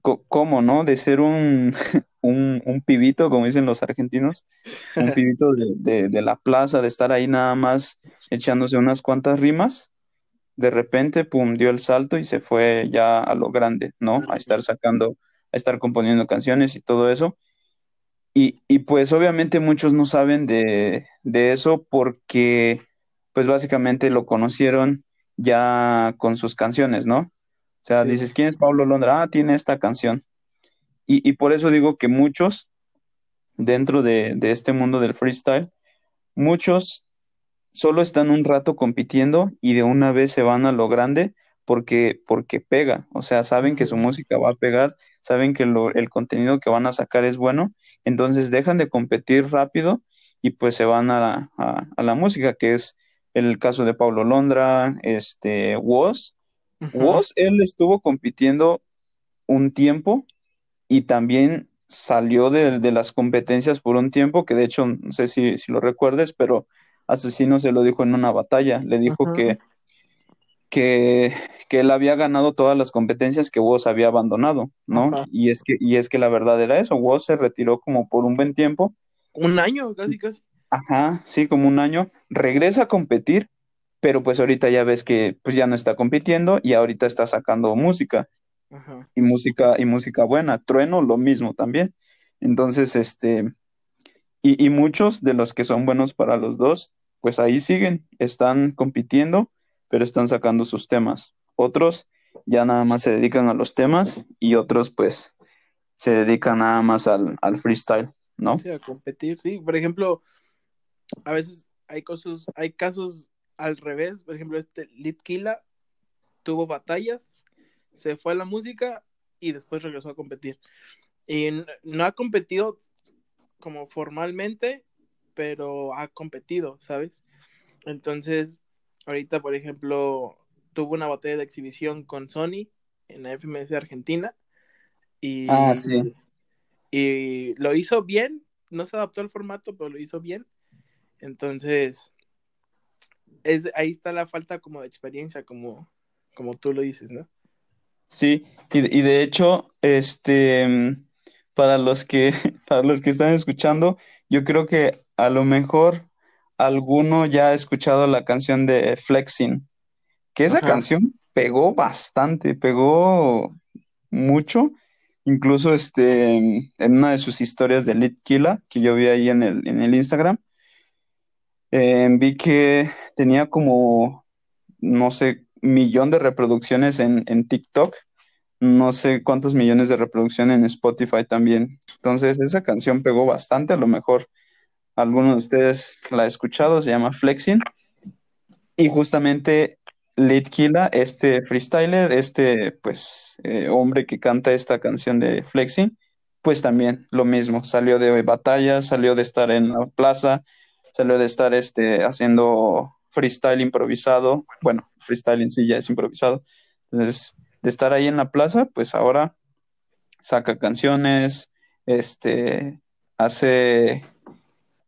¿cómo, no? De ser un, un, un pibito, como dicen los argentinos, un pibito de, de, la plaza, de estar ahí nada más echándose unas cuantas rimas, de repente, pum, dio el salto y se fue ya a lo grande, ¿no? A estar sacando, a estar componiendo canciones y todo eso. Y, y pues obviamente muchos no saben de, de eso porque pues básicamente lo conocieron ya con sus canciones, ¿no? O sea, dices, ¿quién es Pablo Londra? Ah, tiene esta canción. Y, por eso digo que muchos, dentro de, este mundo del freestyle, muchos solo están un rato compitiendo y de una vez se van a lo grande porque, porque pega, o sea, saben que su música va a pegar, saben que el contenido que van a sacar es bueno, entonces dejan de competir rápido y pues se van a la, música, que es el caso de Pablo Londra, este, Woz. Woz, él estuvo compitiendo un tiempo y también salió de, las competencias por un tiempo, que de hecho, no sé si, lo recuerdes, pero Asesino se lo dijo en una batalla, le dijo que, que, él había ganado todas las competencias que Woz había abandonado, ¿no? Y es que, y es que la verdad era eso, Woz se retiró como por un buen tiempo. Un año, casi, casi. Ajá, sí, como un año. Regresa a competir, pero pues ahorita ya ves que pues ya no está compitiendo y ahorita está sacando música y música, y música buena. Trueno, lo mismo también. Entonces, este, y, y, muchos de los que son buenos para los dos, pues ahí siguen, están compitiendo, pero están sacando sus temas. Otros ya nada más se dedican a los temas y otros pues se dedican nada más al, al freestyle, ¿no? Sí, a competir, sí. Por ejemplo, a veces hay cosas, hay casos al revés, por ejemplo, este Litkila tuvo batallas, se fue a la música y después regresó a competir. Y no ha competido como formalmente, pero ha competido, ¿sabes? Entonces, ahorita, por ejemplo, tuvo una batalla de exhibición con Sony en la FMS Argentina. Y, ah, sí. Y lo hizo bien, no se adaptó al formato, pero lo hizo bien. Entonces, es, ahí está la falta como de experiencia, como, como tú lo dices, ¿no? Sí, y, y de hecho, este, para los que, para los que están escuchando, yo creo que a lo mejor alguno ya ha escuchado la canción de Flexing, que esa canción pegó bastante, pegó mucho. Incluso este, en una de sus historias de Litkila, que yo vi ahí en el, en el Instagram, eh, vi que tenía como, no sé, millón de reproducciones en, en TikTok, no sé cuántos millones de reproducciones en Spotify también. Entonces, esa canción pegó bastante, a lo mejor alguno de ustedes la ha escuchado, se llama Flexing. Y justamente Litkila, este freestyler, este pues eh, hombre que canta esta canción de Flexing, pues también lo mismo, salió de batalla, salió de estar en la plaza, salió de estar este, haciendo freestyle improvisado, bueno, freestyle en sí ya es improvisado, entonces de estar ahí en la plaza, pues ahora saca canciones, este, hace,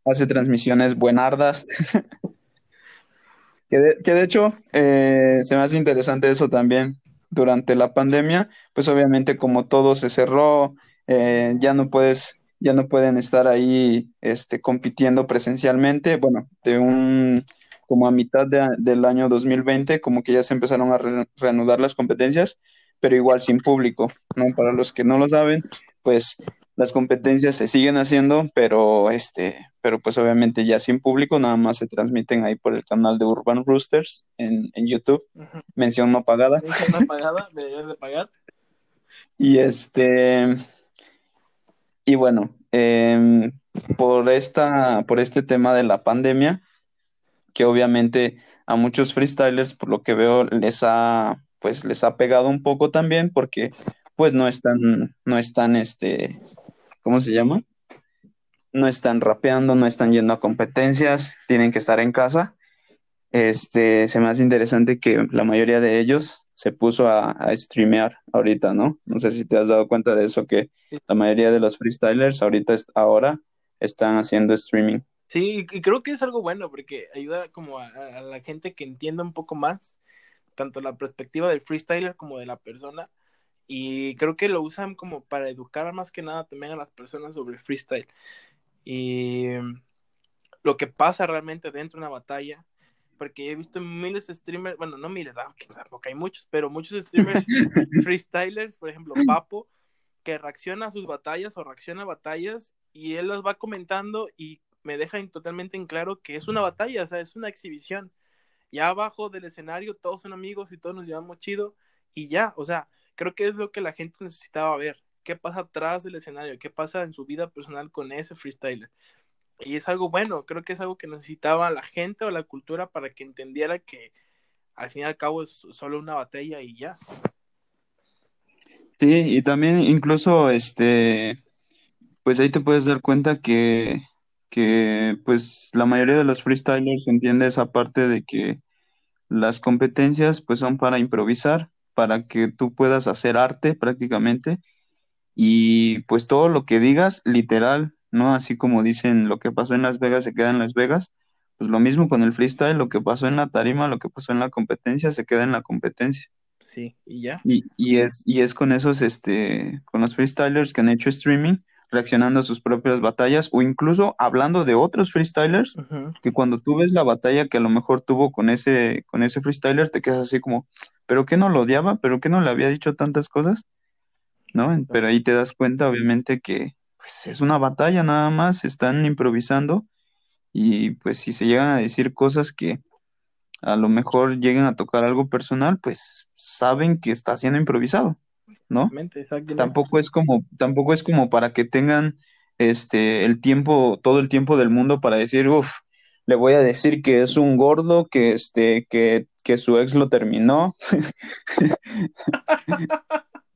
hace transmisiones buenardas, que, de, hecho eh, se me hace interesante eso también, durante la pandemia, pues obviamente como todo se cerró, eh, ya no puedes ya no pueden estar ahí este, compitiendo presencialmente. Bueno, de un como a mitad del año 2020, como que ya se empezaron a reanudar las competencias, pero igual sin público, ¿no? Para los que no lo saben, pues las competencias se siguen haciendo, pero este, pero pues obviamente ya sin público, nada más se transmiten ahí por el canal de Urban Roosters en, en YouTube. Mención no pagada. Mención no pagada, de pagar. Y este, y bueno, em, por, esta, por este tema de la pandemia, que obviamente a muchos freestylers, por lo que veo, les ha, pues, les ha pegado un poco también, porque pues no están, no están, este, ¿cómo se llama? No están rapeando, no están yendo a competencias, tienen que estar en casa. Este, se me hace interesante que la mayoría de ellos se puso a, streamear ahorita, ¿no? No sé si te has dado cuenta de eso, que la mayoría de los freestylers ahorita, ahora, están haciendo streaming. Sí, y creo que es algo bueno porque ayuda como a, la gente que entienda un poco más, tanto la perspectiva del freestyler como de la persona, y creo que lo usan como para educar más que nada también a las personas sobre el freestyle. Y lo que pasa realmente dentro de una batalla, porque he visto miles de streamers, bueno, no miles, ah, tampoco hay muchos, pero muchos streamers freestylers, por ejemplo, Papo, que reacciona a sus batallas o reacciona a batallas y él las va comentando y me deja totalmente en claro que es una batalla, o sea, es una exhibición. Ya abajo del escenario todos son amigos y todos nos llevamos chido y ya, o sea, creo que es lo que la gente necesitaba ver. ¿Qué pasa atrás del escenario? ¿Qué pasa en su vida personal con ese freestyler? Y es algo bueno, creo que es algo que necesitaba la gente o la cultura para que entendiera que al fin y al cabo es solo una batalla y ya. Sí, y también incluso este, pues ahí te puedes dar cuenta que, que pues la mayoría de los freestylers entiende esa parte de que las competencias pues son para improvisar, para que tú puedas hacer arte prácticamente y pues todo lo que digas literal ¿no? Así como dicen, lo que pasó en Las Vegas se queda en Las Vegas, pues lo mismo con el freestyle, lo que pasó en la tarima, lo que pasó en la competencia, se queda en la competencia. Sí, y ya. Y, y es, y es con esos, este, con los freestylers que han hecho streaming, reaccionando a sus propias batallas, o incluso hablando de otros freestylers, que cuando tú ves la batalla que a lo mejor tuvo con ese, con ese freestyler, te quedas así como, ¿pero qué no lo odiaba? ¿Pero qué no le había dicho tantas cosas? ¿No? Pero ahí te das cuenta, obviamente, que, pues es una batalla nada más, están improvisando y pues si se llegan a decir cosas que a lo mejor lleguen a tocar algo personal, pues saben que está siendo improvisado, ¿no? Tampoco es como, tampoco es como para que tengan este el tiempo, todo el tiempo del mundo para decir, uff, le voy a decir que es un gordo, que este, que que su ex lo terminó.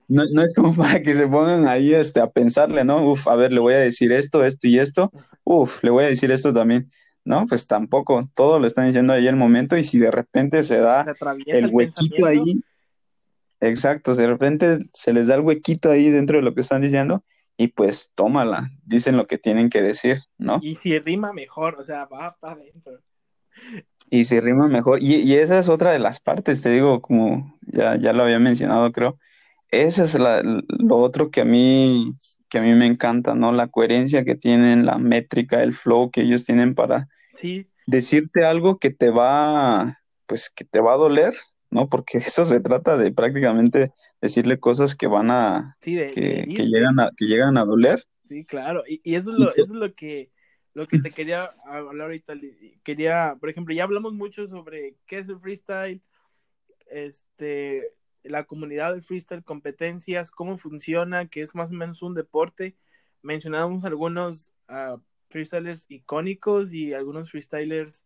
no, no, es como para que se pongan ahí este, a pensarle, ¿no? Uf, a ver, le voy a decir esto, esto y esto. Uf, le voy a decir esto también. No, pues tampoco. Todo lo están diciendo ahí el momento y si de repente se da el huequito ahí. Exacto, de repente se les da el huequito ahí dentro de lo que están diciendo y pues tómala, dicen lo que tienen que decir, ¿no? Y si rima mejor, o sea, va para adentro. Y si rima mejor, y, y, esa es otra de las partes, te digo, como ya, ya lo había mencionado, creo. Esa es la, lo otro que a mí, que a mí me encanta, ¿no? La coherencia que tienen, la métrica, el flow que ellos tienen para decirte algo que te va, pues que te va a doler, ¿no? Porque eso se trata de prácticamente decirle cosas que van a, que, que, llegan a, que llegan a doler. Sí, claro, y, y eso, es lo, eso es lo que, lo que te quería hablar ahorita. Quería, por ejemplo, ya hablamos mucho sobre qué es el freestyle, este, la comunidad del freestyle, competencias, cómo funciona, que es más o menos un deporte. Mencionamos algunos uh, freestylers icónicos y algunos freestylers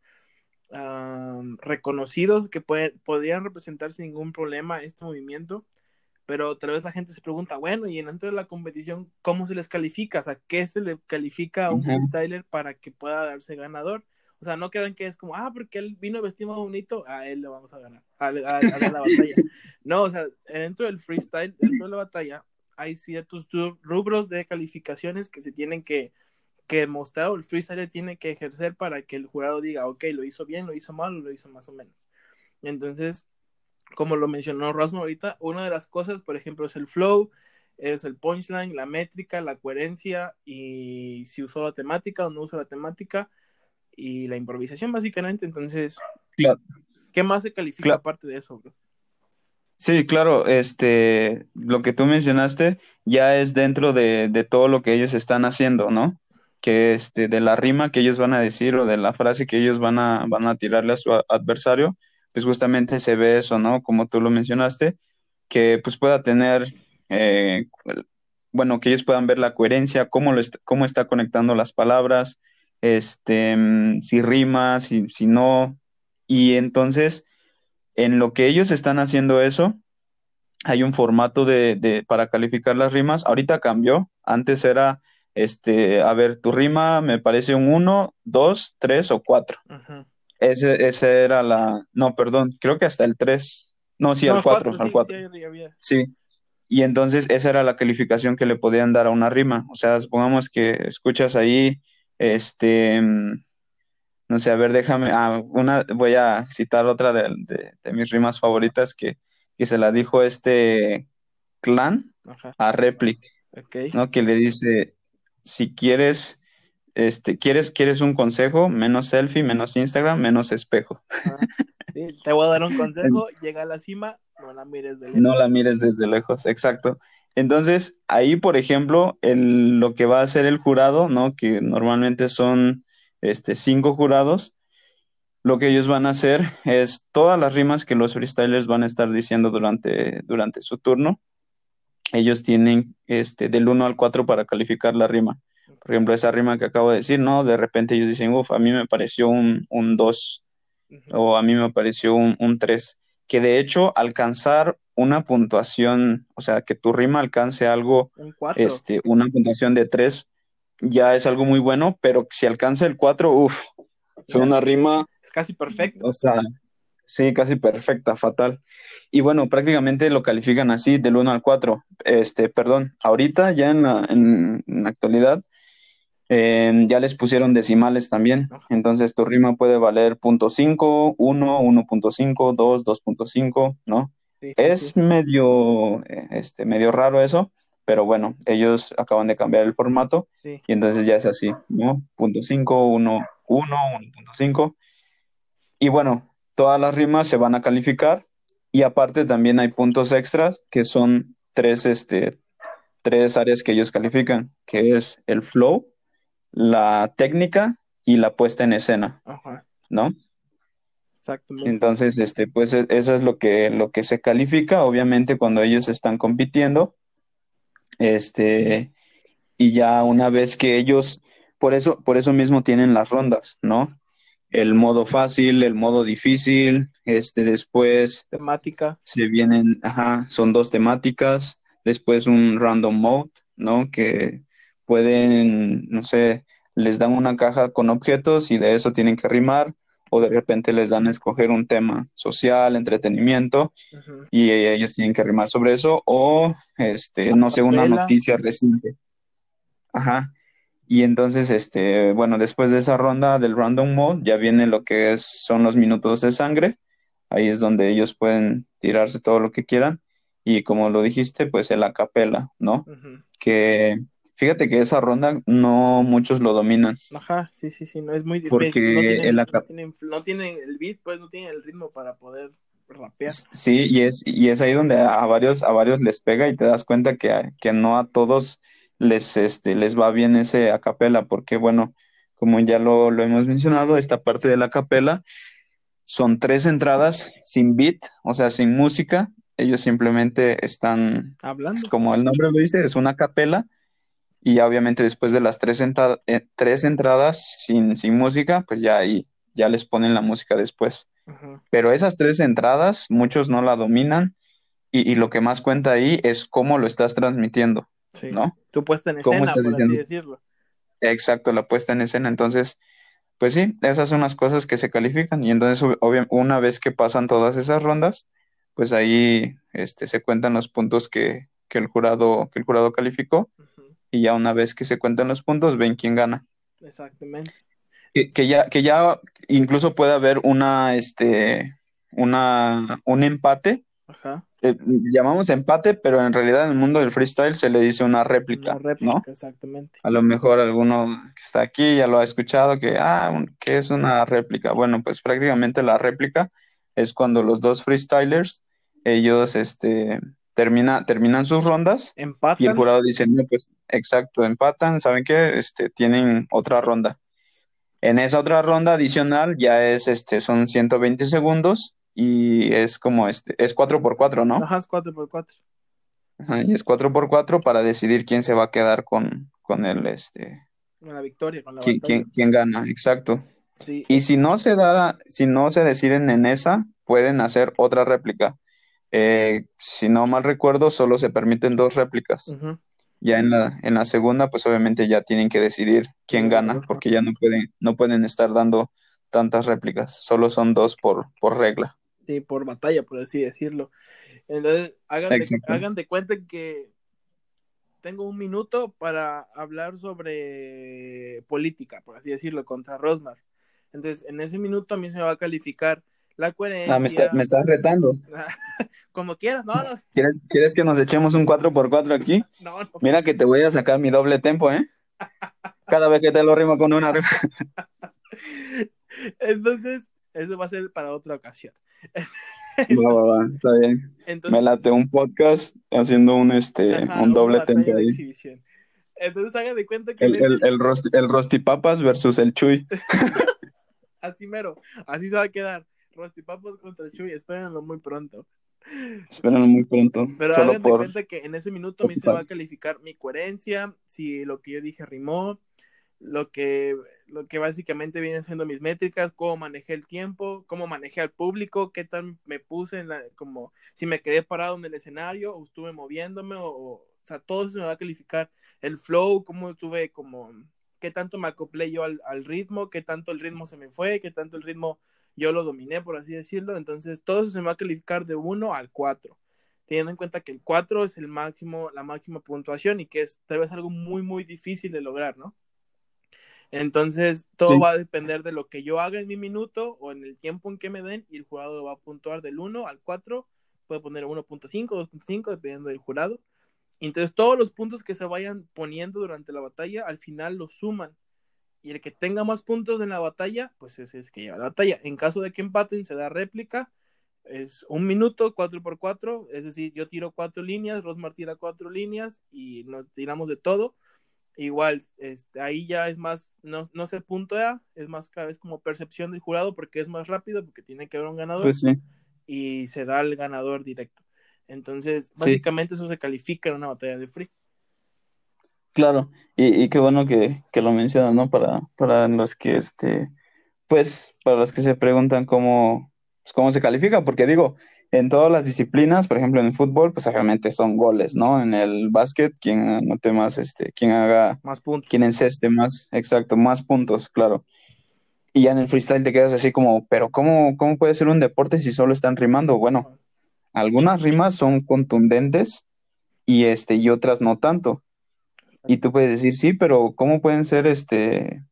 reconocidos que podrían representar sin ningún problema este movimiento, pero tal vez la gente se pregunta, bueno, y dentro de la competición, ¿cómo se les califica? O sea, ¿qué se le califica a un freestyler para que pueda darse ganador? O sea, no crean que es como, ah, porque él vino vestido bonito, a él le vamos a ganar, a, la batalla. No, o sea, dentro del freestyle, dentro de la batalla, hay ciertos rubros de calificaciones que se tienen que, que mostrar o el freestyler tiene que ejercer para que el jurado diga, ok, lo hizo bien, lo hizo mal, lo hizo más o menos. Entonces, como lo mencionó Rosmo ahorita, una de las cosas, por ejemplo, es el flow, es el punchline, la métrica, la coherencia y si usó la temática o no usó la temática y la improvisación básicamente. Entonces, claro. ¿qué más se califica aparte de eso? Bro? Sí, claro, este, lo que tú mencionaste ya es dentro de, de todo lo que ellos están haciendo, ¿no? Que este, de la rima que ellos van a decir o de la frase que ellos van a, van a tirarle a su adversario, pues justamente se ve eso, ¿no? Como tú lo mencionaste, que pues pueda tener, eh, bueno, que ellos puedan ver la coherencia, cómo, lo cómo está conectando las palabras, este, mm, si rima, si, si no, y entonces, en lo que ellos están haciendo eso, hay un formato de, de, para calificar las rimas, ahorita cambió, antes era este, a ver, tu rima me parece un 1, 2, 3 o 4. Ese, ese era la, no, perdón, creo que hasta el 3. No, sí, al 4, al 4. Sí, Y entonces esa era la calificación que le podían dar a una rima. O sea, supongamos que escuchas ahí, este, no sé, a ver, déjame, ah, una, voy a citar otra de, de, mis rimas favoritas que, que, se la dijo este clan a Replic, ¿no? Que le dice, si quieres, este, quieres, quieres un consejo, menos selfie, menos Instagram, menos espejo. te voy a dar un consejo, llega a la cima, no la mires de lejos. No la mires desde lejos, exacto. Entonces, ahí, por ejemplo, el, lo que va a hacer el jurado, ¿no? Que normalmente son este, cinco jurados, lo que ellos van a hacer es todas las rimas que los freestylers van a estar diciendo durante, durante su turno, ellos tienen este, del 1 al 4 para calificar la rima. Por ejemplo, esa rima que acabo de decir, ¿no? De repente ellos dicen, uff, a mí me pareció un, un 2 o a mí me pareció un, un 3. Que de hecho, alcanzar una puntuación, o sea, que tu rima alcance algo, este, una puntuación de 3, ya es algo muy bueno, pero si alcanza el 4, uff, fue una rima. Es casi perfecto. O sea, Sí, casi perfecta, fatal. Y bueno, prácticamente lo califican así del 1 al 4. Este, perdón, ahorita ya en la, en, la actualidad em, ya les pusieron decimales también. Entonces tu rima puede valer .5, 1, 1.5, 2, 2.5, ¿no? es medio, este, medio raro eso, pero bueno, ellos acaban de cambiar el formato y entonces ya es así, ¿no? .5, 1, 1, 1.5. Y bueno, todas las rimas se van a calificar y aparte también hay puntos extras que son tres, este, tres áreas que ellos califican, que es el flow, la técnica y la puesta en escena, ¿no? Exactamente. Entonces, este, pues e, eso es lo que, lo que se califica, obviamente, cuando ellos están compitiendo. Este, y ya una vez que ellos, por eso, por eso mismo tienen las rondas, ¿no? El modo fácil, el modo difícil, este después temática. Se vienen, ajá, son dos temáticas, después un random mode, ¿no? Que pueden, no sé, les dan una caja con objetos y de eso tienen que rimar o de repente les dan a escoger un tema social, entretenimiento y ellos tienen que rimar sobre eso o este, no sé, una noticia reciente. Ajá. Y entonces, este, bueno, después de esa ronda del random mode, ya viene lo que es, son los minutos de sangre. Ahí es donde ellos pueden tirarse todo lo que quieran. Y como lo dijiste, pues el acapela, ¿no? Que fíjate que esa ronda no muchos lo dominan. Ajá, sí, sí, sí, no es muy difícil. Porque no el no tienen, el beat, pues no tienen el ritmo para poder rapear. Sí, y es, y es ahí donde a varios, a varios les pega y te das cuenta que, que no a todos les, este, les va bien ese acapela, porque bueno, como ya lo, hemos mencionado, esta parte de la capela son tres entradas sin beat, o sea, sin música. Ellos simplemente están hablando. Como el nombre lo dice, es una capela. Y obviamente después de las tres, eh, tres entradas sin, sin música, pues ya ahí ya les ponen la música después. Pero esas tres entradas, muchos no la dominan. Y, y, lo que más cuenta ahí es cómo lo estás transmitiendo. ¿No? Tu puesta en escena, por así decirlo. Exacto, la puesta en escena. Entonces, pues sí, esas son las cosas que se califican. Y entonces, una vez que pasan todas esas rondas, pues ahí este, se cuentan los puntos que, el jurado, que el jurado calificó. Y ya una vez que se cuentan los puntos, ven quién gana. Exactamente. Que, ya, que ya incluso puede haber una, este, una, un empate. Ajá. Eh, llamamos empate, pero en realidad en el mundo del freestyle se le dice una réplica, una réplica ¿no? Exactamente. A lo mejor alguno que está aquí ya lo ha escuchado que, ah, ¿qué es una réplica? Bueno, pues prácticamente la réplica es cuando los dos freestylers, ellos, este, termina, terminan sus rondas ¿Empatan? y el jurado dice, no, pues, exacto, empatan, ¿saben qué? Este, tienen otra ronda. En esa otra ronda adicional ya es, este, son 120 segundos y es como este, es 4x4, ¿no? Ajá, es 4x4. Ajá, y es 4x4 para decidir quién se va a quedar con, con el, este... Con la victoria, con la quién, quién, gana, exacto. Sí. Y si no se da, si no se deciden en esa, pueden hacer otra réplica. Eh, si no mal recuerdo, solo se permiten dos réplicas. Ya en la, en la segunda, pues obviamente ya tienen que decidir quién gana, porque ya no pueden, no pueden estar dando tantas réplicas, solo son dos por, por regla por batalla, por así decirlo. Entonces, hagan de, cuenta que tengo un minuto para hablar sobre política, por así decirlo, contra Rosmar. Entonces, en ese minuto a mí se me va a calificar la coherencia. Ah, me, estás retando. Como quieras, no, ¿Quieres, ¿Quieres que nos echemos un 4x4 aquí? No, Mira que te voy a sacar mi doble tempo, ¿eh? Cada vez que te lo rimo con una. Entonces, eso va a ser para otra ocasión. Va, va, va, está bien. Me late un podcast haciendo un este un doble tempo ahí. Entonces hagan de cuenta que el, el, el, el Rostipapas versus el Chuy. así mero, así se va a quedar. Rostipapas contra el Chuy, espérenlo muy pronto. Espérenlo muy pronto. Pero Solo hagan de cuenta que en ese minuto a mí se va a calificar mi coherencia, si lo que yo dije rimó, lo que, lo que básicamente vienen siendo mis métricas, cómo manejé el tiempo, cómo manejé al público, qué tal me puse en la, como si me quedé parado en el escenario o estuve moviéndome o, o, sea, todo eso me va a calificar el flow, cómo estuve como, qué tanto me acoplé yo al, al, ritmo, qué tanto el ritmo se me fue, qué tanto el ritmo yo lo dominé, por así decirlo, entonces todo eso se me va a calificar de 1 al 4 teniendo en cuenta que el 4 es el máximo, la máxima puntuación y que es tal vez algo muy, muy difícil de lograr, ¿no? Entonces, todo va a depender de lo que yo haga en mi minuto o en el tiempo en que me den y el jurado va a puntuar del 1 al 4, puede poner 1.5, 2.5, dependiendo del jurado. Entonces, todos los puntos que se vayan poniendo durante la batalla, al final los suman. Y el que tenga más puntos en la batalla, pues ese es el que lleva la batalla. En caso de que empaten, se da réplica. Es un minuto, 4 por 4 Es decir, yo tiro cuatro líneas, Rosmar tira cuatro líneas y nos tiramos de todo igual, este, ahí ya es más, no, no se puntea, es más cada vez como percepción del jurado porque es más rápido, porque tiene que haber un ganador pues y se da el ganador directo. Entonces, básicamente eso se califica en una batalla de free. Claro, y, y qué bueno que, que lo mencionas, ¿no? Para, para los que este pues para los que se preguntan cómo, pues, cómo se califica, porque digo, en todas las disciplinas, por ejemplo en el fútbol, pues obviamente son goles, ¿no? En el básquet, quien anote más, este, quien haga, más puntos, quien enceste más, exacto, más puntos, claro. Y ya en el freestyle te quedas así como, pero ¿cómo, cómo puede ser un deporte si solo están rimando? Bueno, algunas rimas son contundentes y este, y otras no tanto. Y tú puedes decir, sí, pero ¿cómo pueden ser este,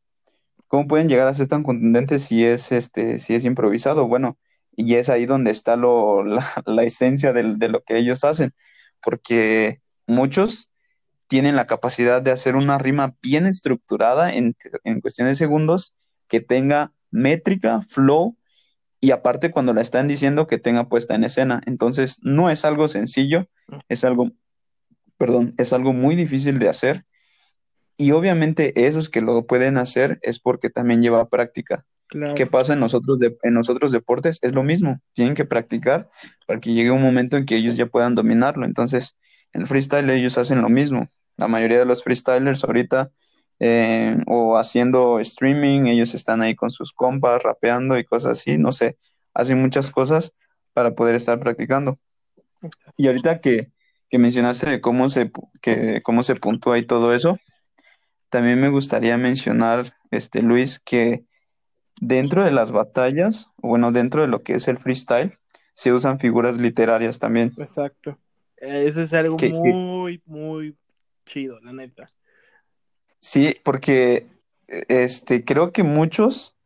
cómo pueden llegar a ser tan contundentes si es este, si es improvisado? Bueno, y es ahí donde está lo, la, esencia de, de, lo que ellos hacen, porque muchos tienen la capacidad de hacer una rima bien estructurada en, en cuestión de segundos, que tenga métrica, flow, y aparte cuando la están diciendo que tenga puesta en escena. Entonces, no es algo sencillo, es algo, perdón, es algo muy difícil de hacer. Y obviamente esos que lo pueden hacer es porque también lleva práctica. ¿Qué pasa en nosotros, de, en nosotros deportes? Es lo mismo, tienen que practicar para que llegue un momento en que ellos ya puedan dominarlo. Entonces, en el freestyle ellos hacen lo mismo. La mayoría de los freestylers ahorita eh, o haciendo streaming, ellos están ahí con sus compas, rapeando y cosas así, no sé, hacen muchas cosas para poder estar practicando. Y ahorita que, que mencionaste de cómo se, que, cómo se puntúa y todo eso, también me gustaría mencionar, este, Luis, que Dentro de las batallas, bueno, dentro de lo que es el freestyle, se usan figuras literarias también. Exacto. Eso es algo muy, muy chido, la neta. Sí, porque este, creo que muchos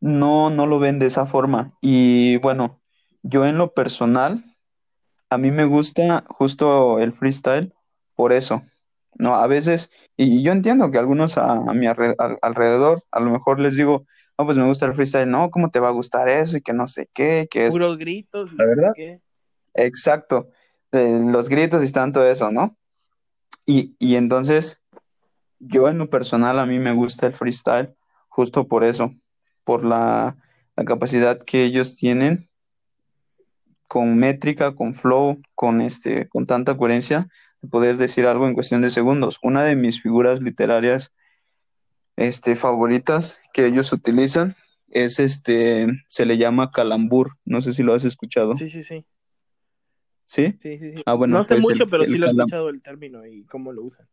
no, no lo ven de esa forma. Y bueno, yo en lo personal, a mí me gusta justo el freestyle por eso. ¿no? A veces, y yo entiendo que algunos a, mi alrededor, a lo mejor les digo, no, pues me gusta el freestyle, no, ¿cómo te va a gustar eso? Y que no sé qué, que es... Puros gritos. ¿La verdad? Exacto, eh, los gritos y tanto eso, ¿no? Y, y entonces, yo en lo personal, a mí me gusta el freestyle justo por eso, por la, la capacidad que ellos tienen con métrica, con flow, con este, con tanta coherencia, de poder decir algo en cuestión de segundos. Una de mis figuras literarias este, favoritas que ellos utilizan es este, se le llama calambur, no sé si lo has escuchado. Sí, sí, sí. ¿Sí? Sí, sí, sí. Ah, bueno, no sé pues mucho, pero sí lo he escuchado el término y cómo lo usan.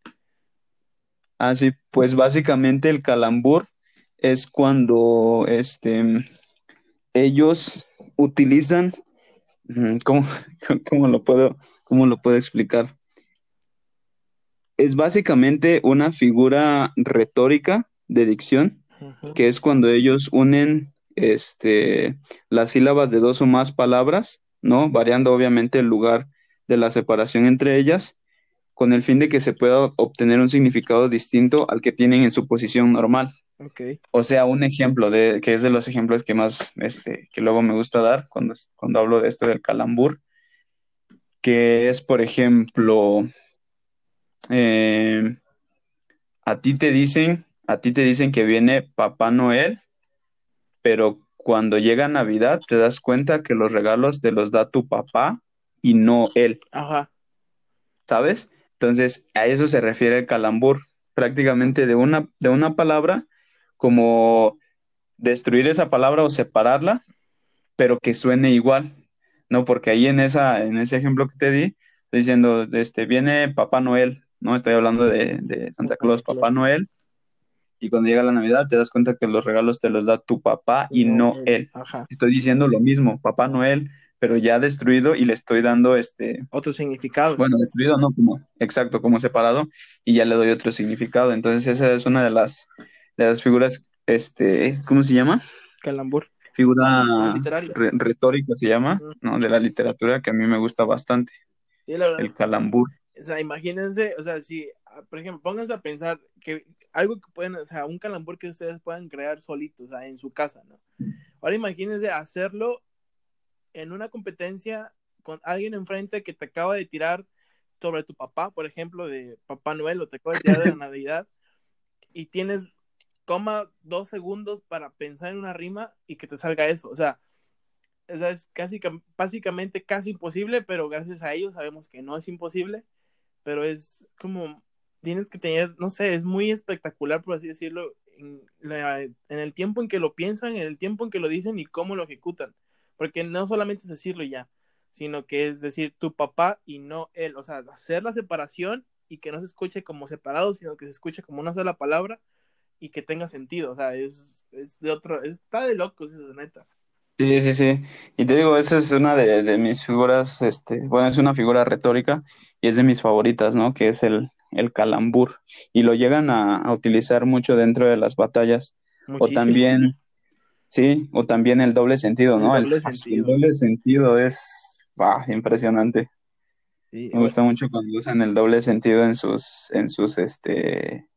Ah, sí, pues básicamente el calambur es cuando este, ellos utilizan, ¿cómo, cómo, lo puedo, ¿cómo lo puedo explicar? Es básicamente una figura retórica de dicción, que es cuando ellos unen este, las sílabas de dos o más palabras, ¿no? Variando obviamente el lugar de la separación entre ellas, con el fin de que se pueda obtener un significado distinto al que tienen en su posición normal. Okay. O sea, un ejemplo de que es de los ejemplos que más, este, que luego me gusta dar cuando, cuando hablo de esto del calambur, que es, por ejemplo, eh, a ti te dicen a ti te dicen que viene Papá Noel, pero cuando llega Navidad te das cuenta que los regalos te los da tu papá y no él. Ajá. ¿Sabes? Entonces, a eso se refiere el calambur, prácticamente de una, de una palabra, como destruir esa palabra o separarla, pero que suene igual, ¿no? Porque ahí en, esa, en ese ejemplo que te di, estoy diciendo, este, viene Papá Noel, ¿no? Estoy hablando de, de Santa Claus, Papá Noel, y cuando llega la Navidad te das cuenta que los regalos te los da tu papá y no, él. Estoy diciendo lo mismo, Papá Noel, pero ya destruido y le estoy dando este... Otro significado. Bueno, destruido no, como, exacto, como separado y ya le doy otro significado. Entonces esa es una de las, de las figuras, este, ¿cómo se llama? Calambur. Figura retórica se llama, ¿no? De la literatura que a mí me gusta bastante. el calambur. O sea, imagínense, o sea, si, por ejemplo, pónganse a pensar que algo que pueden, o sea, un calambur que ustedes puedan crear solitos, o sea, en su casa, ¿no? Ahora imagínense hacerlo en una competencia con alguien enfrente que te acaba de tirar sobre tu papá, por ejemplo, de Papá Noel, o te acaba de tirar de la Navidad, y tienes, coma dos segundos para pensar en una rima y que te salga eso, o sea, es casi, básicamente casi imposible, pero gracias a ellos sabemos que no es imposible pero es como, tienes que tener, no sé, es muy espectacular, por así decirlo, en, en, el tiempo en que lo piensan, en el tiempo en que lo dicen y cómo lo ejecutan. Porque no solamente es decirlo ya, sino que es decir tu papá y no él. O sea, hacer la separación y que no se escuche como separado, sino que se escuche como una sola palabra y que tenga sentido. O sea, es, es de otro, está de locos eso, neta. Sí, sí, sí. Y te digo, esa es una de, mis figuras, este, bueno, es una figura retórica y es de mis favoritas, ¿no? Que es el, el calambur. Y lo llegan a, utilizar mucho dentro de las batallas. O también, sí, o también el doble sentido, ¿no? El doble, sentido. El doble sentido es impresionante. Me gusta mucho cuando usan el doble sentido en sus, en sus, este,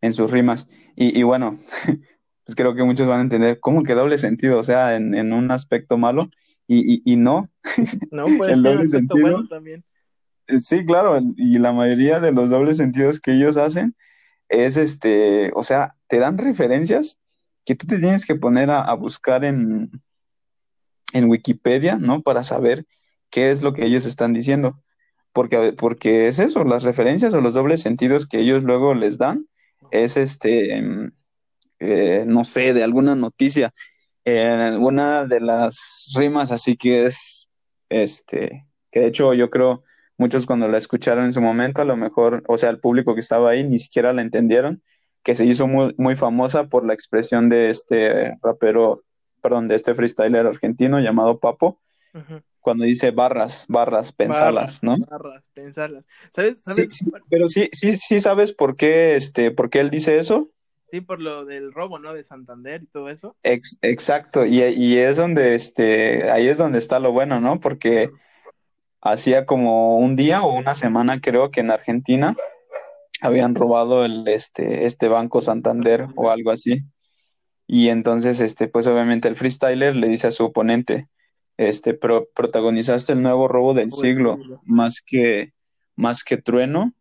en sus rimas. Y, y bueno, pues creo que muchos van a entender cómo que doble sentido, o sea, en, un aspecto malo, y, y, no. No, puede el doble sentido, bueno también. Eh, sí, claro, y la mayoría de los dobles sentidos que ellos hacen es este, o sea, te dan referencias que tú te tienes que poner a, buscar en, en Wikipedia, ¿no? Para saber qué es lo que ellos están diciendo. Porque, porque es eso, las referencias o los dobles sentidos que ellos luego les dan, es este, eh, no sé, de alguna noticia, en alguna de las rimas, así que es, este, que de hecho yo creo muchos cuando la escucharon en su momento, a lo mejor, o sea, el público que estaba ahí ni siquiera la entendieron, que se hizo muy, muy famosa por la expresión de este rapero, perdón, de este freestyler argentino llamado Papo, cuando dice barras, barras, pensarlas, ¿no? Barras, pensarlas. ¿Sabes? pero sí, sí, sí sabes por qué, este, por qué él dice eso. Sí, por lo del robo, ¿no? De Santander y todo eso. exacto, y, y, es donde, este, ahí es donde está lo bueno, ¿no? Porque hacía como un día o una semana, creo que en Argentina habían robado el, este, este banco Santander o algo así. Y entonces, este, pues obviamente el freestyler le dice a su oponente, este, protagonizaste el nuevo robo del siglo, más que, más que trueno,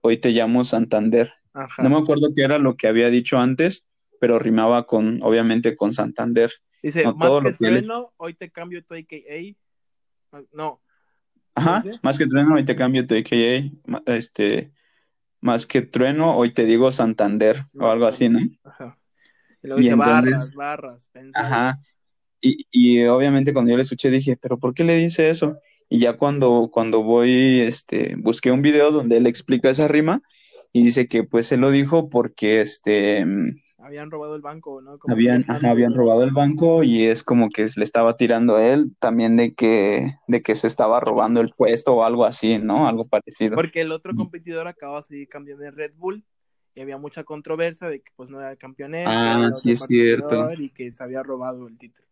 hoy te llamo Santander. No me acuerdo qué era lo que había dicho antes, pero rimaba con, obviamente, con Santander. Dice, más que trueno, hoy te cambio tu AKA. No. Ajá, más que trueno, hoy te cambio tu AKA. Este, más que trueno, hoy te digo Santander, o algo así, ¿no? Ajá. Y luego dice barras, barras, Ajá. Y, y obviamente cuando yo le escuché dije, pero ¿por qué le dice eso? Y ya cuando, cuando voy, este, busqué un video donde él explica esa rima y dice que pues él lo dijo porque este habían robado el banco, ¿no? habían, habían robado el banco y es como que le estaba tirando a él también de que, de que se estaba robando el puesto o algo así, ¿no? Algo parecido. Porque el otro competidor acaba de salir campeón de Red Bull y había mucha controversia de que pues no era el campeonero. Ah, sí es cierto. Y que se había robado el título.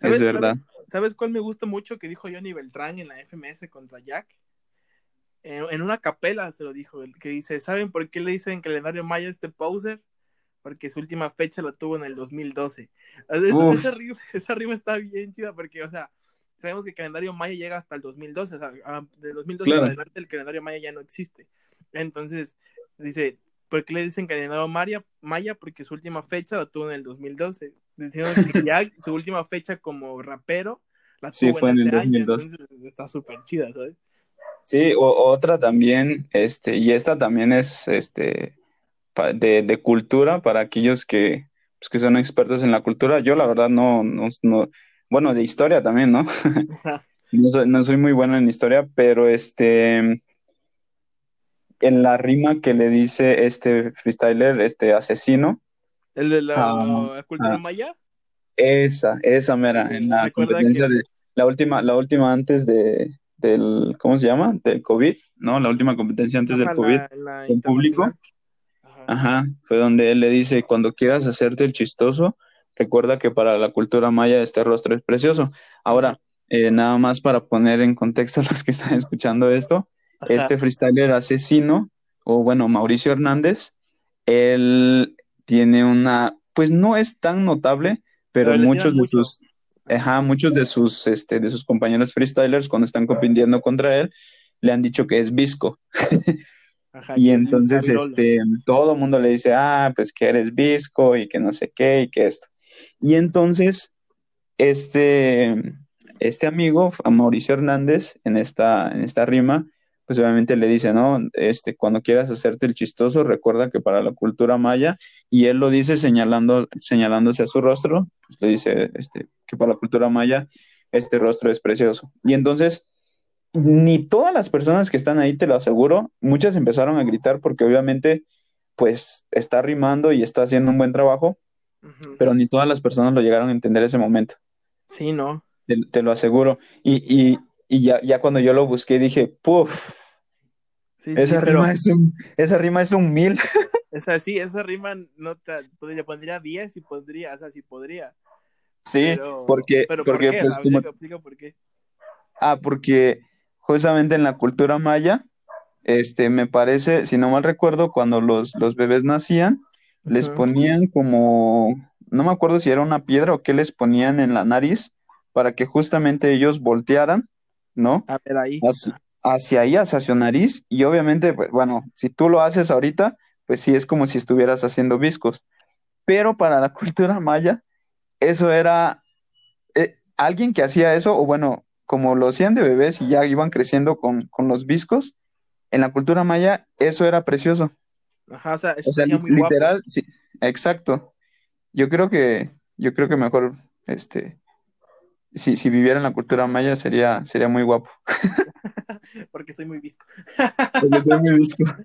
Es verdad. ¿sabes, cuál me gusta mucho que dijo Johnny Beltrán en la FMS contra Jack? en, una capela se lo dijo, que dice, ¿saben por qué le dicen calendario maya este poser? Porque su última fecha la tuvo en el 2012. Esa, rima, esa, rima, está bien chida porque, o sea, sabemos que el calendario maya llega hasta el 2012, o sea, de 2012 en adelante el calendario maya ya no existe. Entonces, dice, ¿por qué le dicen calendario maya? Maya porque su última fecha la tuvo en el 2012. Diciendo que ya su última fecha como rapero la tuvo fue en, el 2012. entonces está súper chida, ¿sabes? Sí, o, otra también, este, y esta también es este de, de cultura para aquellos que, pues, que son expertos en la cultura. Yo la verdad no, no, no bueno, de historia también, ¿no? no, soy, no soy muy bueno en historia, pero este en la rima que le dice este freestyler, este asesino. ¿El de la, ah, cultura ah, maya? Esa, esa mera, en la competencia de la última, la última antes de, del, ¿cómo se llama? Del COVID, ¿no? La última competencia antes del COVID en público. Ajá. fue donde él le dice, cuando quieras hacerte el chistoso, recuerda que para la cultura maya este rostro es precioso. Ahora, eh, nada más para poner en contexto a los que están escuchando esto, este freestyler asesino, o bueno, Mauricio Hernández, él tiene una, pues no es tan notable, pero, muchos de sus, Ajá, muchos de sus, este, de sus compañeros freestylers cuando están compitiendo contra él le han dicho que es visco. y entonces, este, todo el mundo le dice, ah, pues que eres visco y que no sé qué y que esto. Y entonces, este, este amigo, Mauricio Hernández, en esta, en esta rima, pues obviamente le dice, ¿no? Este, cuando quieras hacerte el chistoso, recuerda que para la cultura maya, y él lo dice señalando, señalándose a su rostro, pues le dice, este, que para la cultura maya, este rostro es precioso. Y entonces, ni todas las personas que están ahí, te lo aseguro, muchas empezaron a gritar porque obviamente, pues, está rimando y está haciendo un buen trabajo, pero ni todas las personas lo llegaron a entender ese momento. Sí, ¿no? Te, lo aseguro. Y, ya, ya cuando yo lo busqué dije, puff, esa, rima es un, esa rima es un mil. Esa, sí, esa rima no te, podría, pondría 10 y podría, o sea, sí podría. Sí, porque, pero porque ¿por qué? pues, por qué. Ah, porque justamente en la cultura maya, este, me parece, si no mal recuerdo, cuando los, los bebés nacían, les ponían como, no me acuerdo si era una piedra o qué les ponían en la nariz para que justamente ellos voltearan, ¿no? A ver ahí hacia ahí, hacia su nariz, y obviamente, pues, bueno, si tú lo haces ahorita, pues sí es como si estuvieras haciendo viscos. Pero para la cultura maya, eso era eh, alguien que hacía eso, o bueno, como lo hacían de bebés y ya iban creciendo con, los viscos, en la cultura maya eso era precioso. Ajá, o sea, literal, sí, exacto. Yo creo que, yo creo que mejor, este, si, si viviera en la cultura maya sería, sería muy guapo. Porque estoy muy visco. Porque estoy muy visco.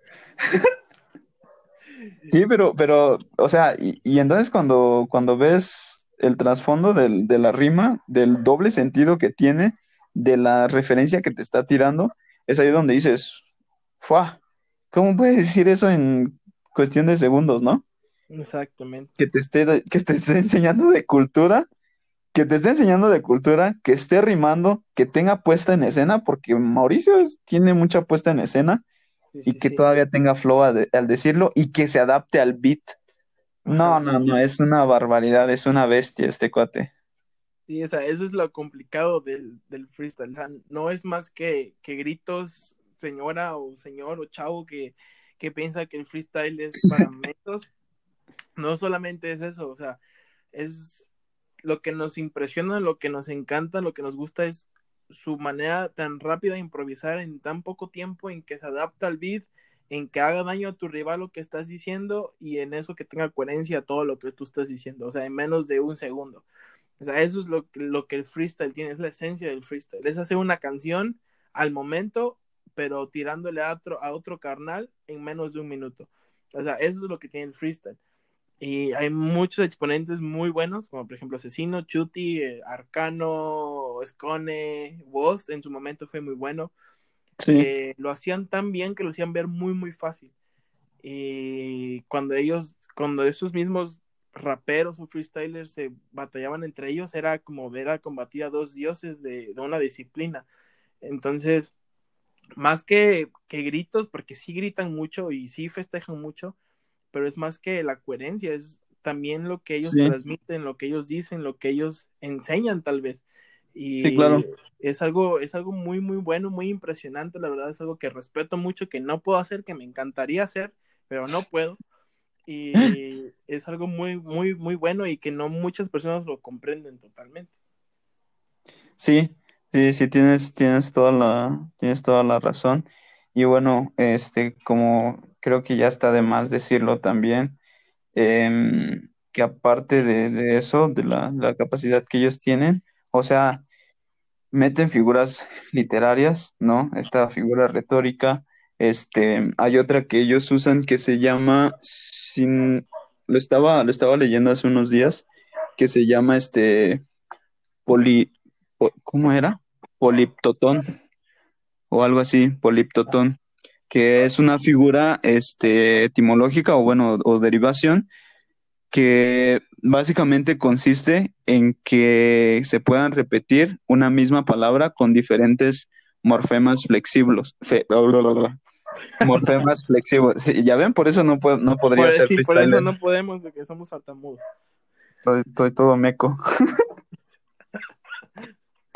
Sí, pero, pero, o sea, y, entonces cuando, cuando ves el trasfondo de la rima, del doble sentido que tiene, de la referencia que te está tirando, es ahí donde dices, ¡fua! ¿Cómo puedes decir eso en cuestión de segundos, no? Exactamente. Que te esté, que te esté enseñando de cultura que te esté enseñando de cultura, que esté rimando, que tenga puesta en escena, porque Mauricio tiene mucha puesta en escena y que todavía tenga flow al decirlo y que se adapte al beat. No, no, no, es una barbaridad, es una bestia este cuate. Sí, o sea, eso es lo complicado del, freestyle. O sea, no es más que, que gritos, señora o señor o chavo que, que piensa que el freestyle es para metos. No solamente es eso, o sea, es lo que nos impresiona, lo que nos encanta, lo que nos gusta es su manera tan rápida de improvisar en tan poco tiempo, en que se adapta al beat, en que haga daño a tu rival lo que estás diciendo y en eso que tenga coherencia a todo lo que tú estás diciendo, o sea, en menos de un segundo. O sea, eso es lo que, lo que el freestyle tiene, es la esencia del freestyle, es hacer una canción al momento, pero tirándole a otro, a otro carnal en menos de un minuto. O sea, eso es lo que tiene el freestyle. Y hay muchos exponentes muy buenos, como por ejemplo Asesino, Chuti, eh, Arcano, Escone, Woz, en su momento fue muy bueno. Que lo hacían tan bien que lo hacían ver muy, muy fácil. Y cuando ellos, cuando esos mismos raperos o freestylers se batallaban entre ellos, era como ver a combatir a dos dioses de, de una disciplina. Entonces, más que, que gritos, porque sí gritan mucho y sí festejan mucho, pero es más que la coherencia, es también lo que ellos transmiten, lo que ellos dicen, lo que ellos enseñan tal vez. Y sí, claro. es algo, es algo muy, muy bueno, muy impresionante, la verdad es algo que respeto mucho, que no puedo hacer, que me encantaría hacer, pero no puedo. Y es algo muy, muy, muy bueno y que no muchas personas lo comprenden totalmente. Sí, sí, sí, tienes, tienes toda la, tienes toda la razón. Y bueno, este, como creo que ya está de más decirlo también, em, que aparte de, eso, de la, capacidad que ellos tienen, o sea, meten figuras literarias, ¿no? Esta figura retórica, este, hay otra que ellos usan que se llama, lo estaba, lo estaba leyendo hace unos días, que se llama este, poli, ¿cómo era? Poliptotón, o algo así, poliptotón que es una figura este, etimológica o bueno, o derivación, que básicamente consiste en que se puedan repetir una misma palabra con diferentes morfemas flexibles. morfemas flexibles. ya ven, por eso no, puedo, no podría ser sí, Por eso no podemos, porque somos altamudos. Estoy, estoy todo meco.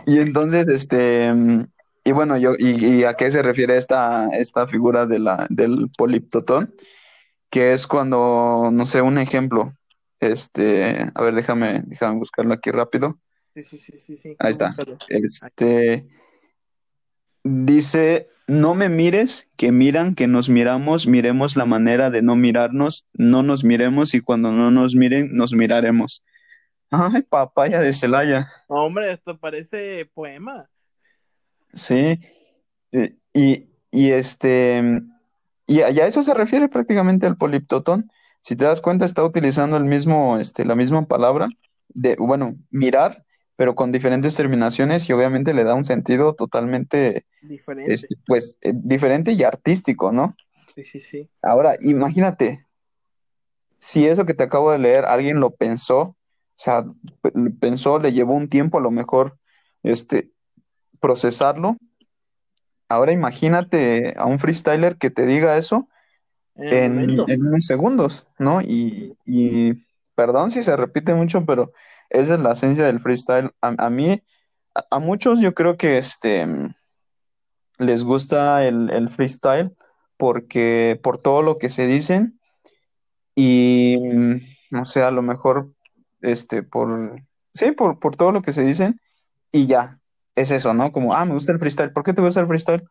y entonces, este, y bueno, yo, y, a qué se refiere esta, esta figura de la, del poliptotón? Que es cuando, no sé, un ejemplo. Este, a ver, déjame, déjame buscarlo aquí rápido. Sí, sí, sí, sí, Ahí está. Este, Dice, no me mires, que miran, que nos miramos, miremos la manera de no mirarnos, no nos miremos y cuando no nos miren, nos miraremos. Ay, papaya de Celaya. Hombre, esto parece poema. Sí, eh, y, y este, y a, eso se refiere prácticamente al poliptotón. Si te das cuenta, está utilizando el mismo, este, la misma palabra de, bueno, mirar, pero con diferentes terminaciones y obviamente le da un sentido totalmente diferente, este, pues, eh, diferente y artístico, ¿no? Sí, sí, sí. Ahora, imagínate, si eso que te acabo de leer alguien lo pensó, o sea, pensó, le llevó un tiempo a lo mejor, este, procesarlo. Ahora imagínate a un freestyler que te diga eso en, unos segundos, ¿no? Y, y perdón si se repite mucho, pero esa es la esencia del freestyle. A, mí, a, muchos yo creo que este les gusta el, freestyle porque por todo lo que se dicen y no sé, a lo mejor este por sí, por, por todo lo que se dicen y ya, es eso, ¿no? Como, ah, me gusta el freestyle. ¿Por qué te gusta el freestyle?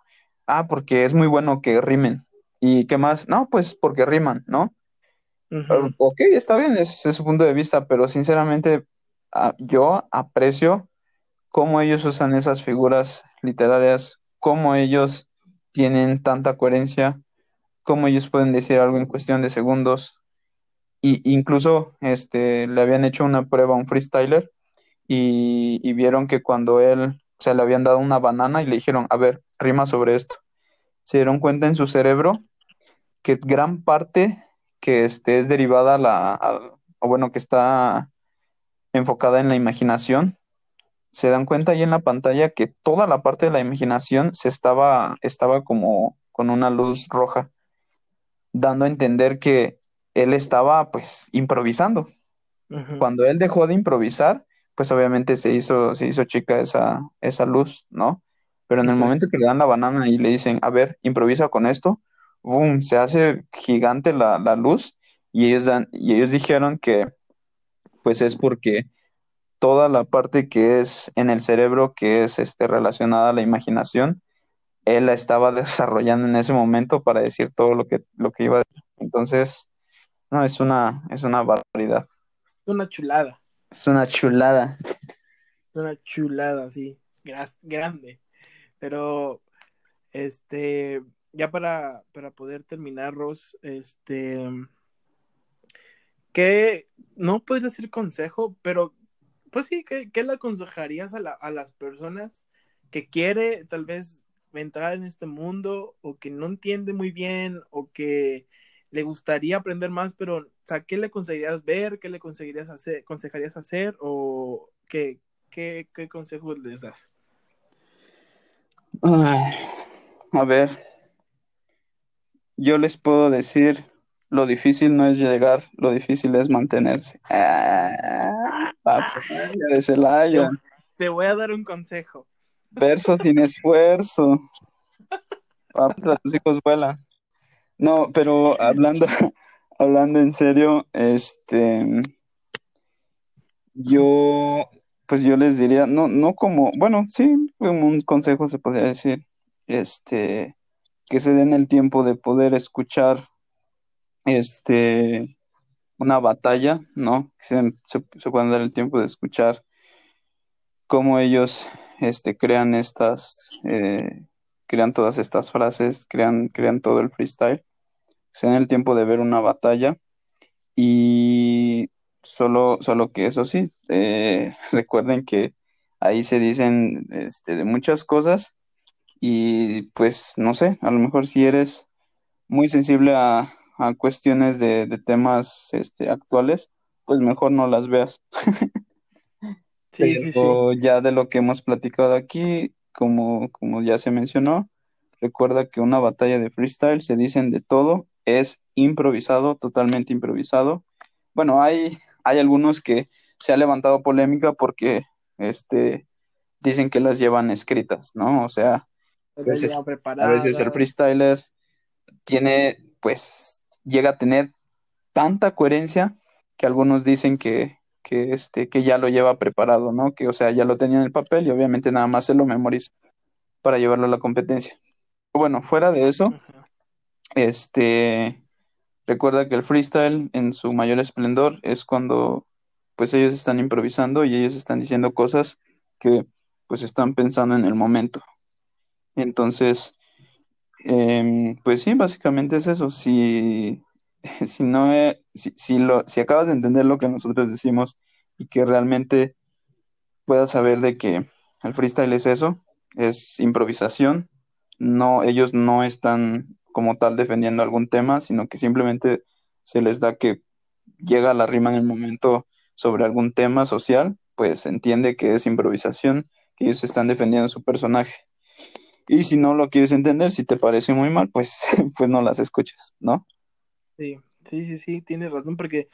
Ah, porque es muy bueno que rimen. ¿Y qué más? No, pues porque riman, ¿no? Ok, está bien, ese es su punto de vista, pero sinceramente yo aprecio cómo ellos usan esas figuras literarias, cómo ellos tienen tanta coherencia, cómo ellos pueden decir algo en cuestión de segundos. Y incluso este, le habían hecho una prueba a un freestyler y, y vieron que cuando él, o le habían dado una banana y le dijeron, a ver, rima sobre esto. Se dieron cuenta en su cerebro que gran parte que este, es derivada la, o bueno, que está enfocada en la imaginación, se dan cuenta ahí en la pantalla que toda la parte de la imaginación se estaba, estaba como con una luz roja, dando a entender que él estaba pues improvisando. Cuando él dejó de improvisar, pues obviamente se hizo, se hizo chica esa, esa luz, ¿no? Pero en el momento que le dan la banana y le dicen, a ver, improvisa con esto, boom, se hace gigante la, luz y ellos, dan, y ellos dijeron que pues es porque toda la parte que es en el cerebro que es este, relacionada a la imaginación, él la estaba desarrollando en ese momento para decir todo lo que, lo que iba a decir. Entonces, no, es una, es una barbaridad. Es una chulada. Es una chulada. Es una chulada, sí. grande. Pero, este, ya para, para poder terminar, Ross, este, ¿qué, no podría ser consejo, pero pues sí, ¿qué, qué le aconsejarías a, la, a las personas que quiere tal vez entrar en este mundo o que no entiende muy bien o que le gustaría aprender más, pero o ¿qué le aconsejarías ver? ¿Qué le aconsejarías hacer, aconsejarías hacer? ¿O qué, qué, qué les das? a ver, yo les puedo decir, lo difícil no es llegar, lo difícil es mantenerse. Ah, de Celaya. Te voy a dar un consejo. Verso sin esfuerzo. Papá, tus hijos vuelan. No, pero hablando, hablando en serio, este, yo, pues yo les diría, no, no como, bueno, sí, un consejo se podría decir, este, que se den el tiempo de poder escuchar este una batalla, ¿no? Se, se, puedan dar el tiempo de escuchar cómo ellos este, crean estas, eh, crean todas estas frases, crean, crean todo el freestyle. Se den el tiempo de ver una batalla y solo, solo que eso sí, eh, recuerden que ahí se dicen este, de muchas cosas y pues no sé, a lo mejor si eres muy sensible a, cuestiones de, temas este, actuales, pues mejor no las veas. Sí, sí, sí. ya de lo que hemos platicado aquí, como, como ya se mencionó, recuerda que una batalla de freestyle se dicen de todo, es improvisado, totalmente improvisado. Bueno, hay, hay algunos que se ha levantado polémica porque este, dicen que las llevan escritas, ¿no? O sea, a veces, el freestyler tiene, pues, llega a tener tanta coherencia que algunos dicen que, que, este, que ya lo lleva preparado, ¿no? Que, o sea, ya lo tenía en el papel y obviamente nada más se lo memoriza. para llevarlo a la competencia. Bueno, fuera de eso, este, recuerda que el freestyle en su mayor esplendor es cuando pues ellos están improvisando y ellos están diciendo cosas que pues están pensando en el momento. Entonces, em, pues sí, básicamente es eso. Si, si no, si, lo, si acabas de entender lo que nosotros decimos y que realmente puedas saber de que el freestyle es eso, es improvisación, no, ellos no están como tal defendiendo algún tema, sino que simplemente se les da que llega la rima en el momento sobre algún tema social, pues entiende que es improvisación, que ellos están defendiendo su personaje. Y si no lo quieres entender, si te parece muy mal, pues, pues no las escuches, ¿no? Sí, sí, sí, sí, tienes razón, porque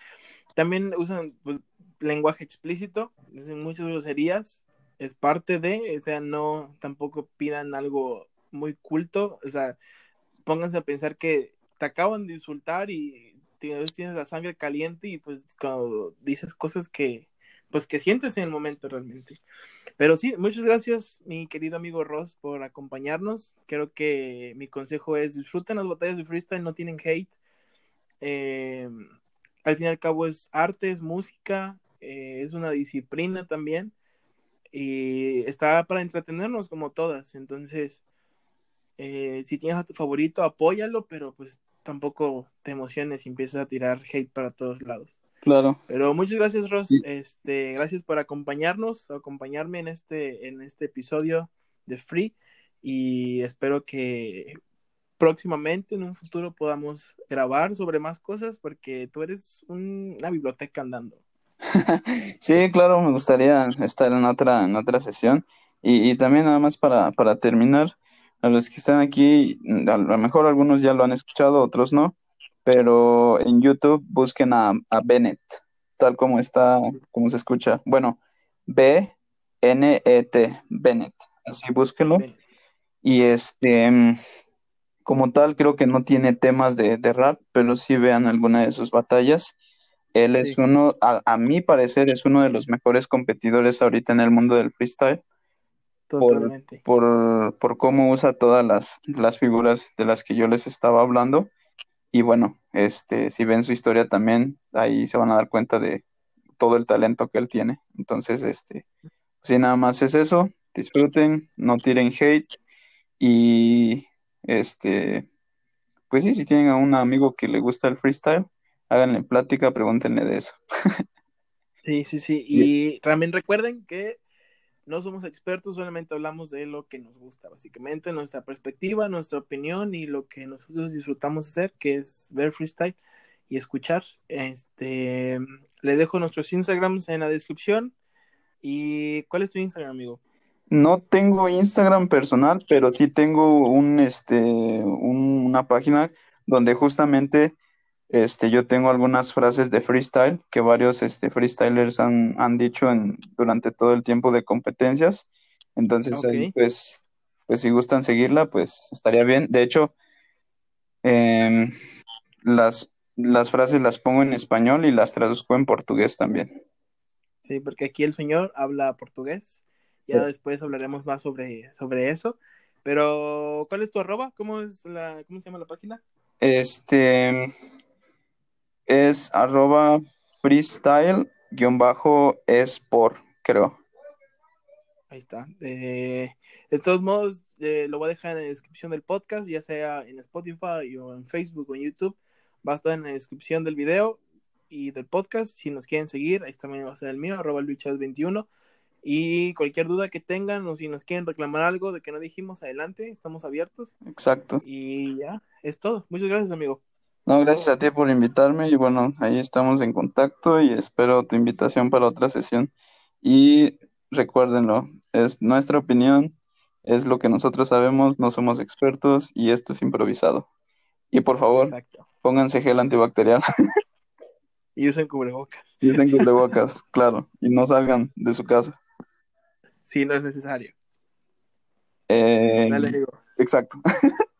también usan pues, lenguaje explícito, dicen muchas groserías, es parte de, o sea, no tampoco pidan algo muy culto, o sea, pónganse a pensar que te acaban de insultar y tienes, la sangre caliente y pues cuando dices cosas que, pues que sientes en el momento realmente. Pero sí, muchas gracias mi querido amigo Ross por acompañarnos. Creo que mi consejo es disfruten las batallas de freestyle, no tienen hate. Eh, al fin y al cabo es arte, es música, eh, es una disciplina también y está para entretenernos como todas. Entonces, eh, si tienes a tu favorito, apóyalo, pero pues tampoco te emociones y empiezas a tirar hate para todos lados. Claro. Pero muchas gracias, Ross. Este, gracias por acompañarnos, acompañarme en este, en este episodio de Free. Y espero que próximamente, en un futuro, podamos grabar sobre más cosas, porque tú eres una biblioteca andando. sí, claro, me gustaría estar en otra, en otra sesión. Y, y también nada más para, para terminar, a los que están aquí, a lo mejor algunos ya lo han escuchado, otros no, pero en YouTube busquen a, a Bennett, tal como está, como se escucha. Bueno, B-N-E-T, Bennett, así búsquenlo. Y este, como tal, creo que no tiene temas de, de rap, pero sí vean alguna de sus batallas. Él es uno, a, a mi parecer, es uno de los mejores competidores ahorita en el mundo del freestyle por, por, cómo usa todas las, las figuras de las que yo les estaba hablando. Y bueno, este, si ven su historia también, ahí se van a dar cuenta de todo el talento que él tiene. Entonces, este, si nada más es eso, disfruten, no tiren hate y este, pues sí, si tienen a un amigo que le gusta el freestyle, háganle plática, pregúntenle de eso. sí, sí, sí. Y también recuerden que no somos expertos, solamente hablamos de lo que nos gusta, básicamente, nuestra perspectiva, nuestra opinión y lo que nosotros disfrutamos hacer, que es ver freestyle y escuchar. Este, le dejo nuestros Instagrams en la descripción. ¿Y cuál es tu Instagram, amigo? No tengo Instagram personal, pero sí tengo un, este, una página donde justamente este, yo tengo algunas frases de freestyle que varios este, freestylers han, han dicho en, durante todo el tiempo de competencias. Entonces, ahí, pues, pues si gustan seguirla, pues estaría bien. De hecho, em, las, las frases las pongo en español y las traduzco en portugués también. Sí, porque aquí el señor habla portugués. Ya después hablaremos más sobre, sobre eso. Pero, ¿cuál es tu arroba? ¿Cómo, es la, ¿Cómo se llama la página? Este, es arroba freestyle-esport, creo. Ahí está. de todos modos, eh, lo voy a dejar en la descripción del podcast, ya sea en Spotify o en Facebook o en YouTube. Va a estar en la descripción del video y del podcast. Si nos quieren seguir, ahí también va a estar el mío, arroba 21 Y cualquier duda que tengan o si nos quieren reclamar algo de que no dijimos, adelante, estamos abiertos. Exacto. Y ya, es todo. Muchas gracias, amigo. No, gracias a ti por invitarme y bueno, ahí estamos en contacto y espero tu invitación para otra sesión. Y recuérdenlo, es nuestra opinión, es lo que nosotros sabemos, no somos expertos y esto es improvisado. Y por favor, pónganse gel antibacterial. Y usen cubrebocas. Y usen cubrebocas, claro, y no salgan de su casa. Si no es necesario. Eh, Dale, Exacto.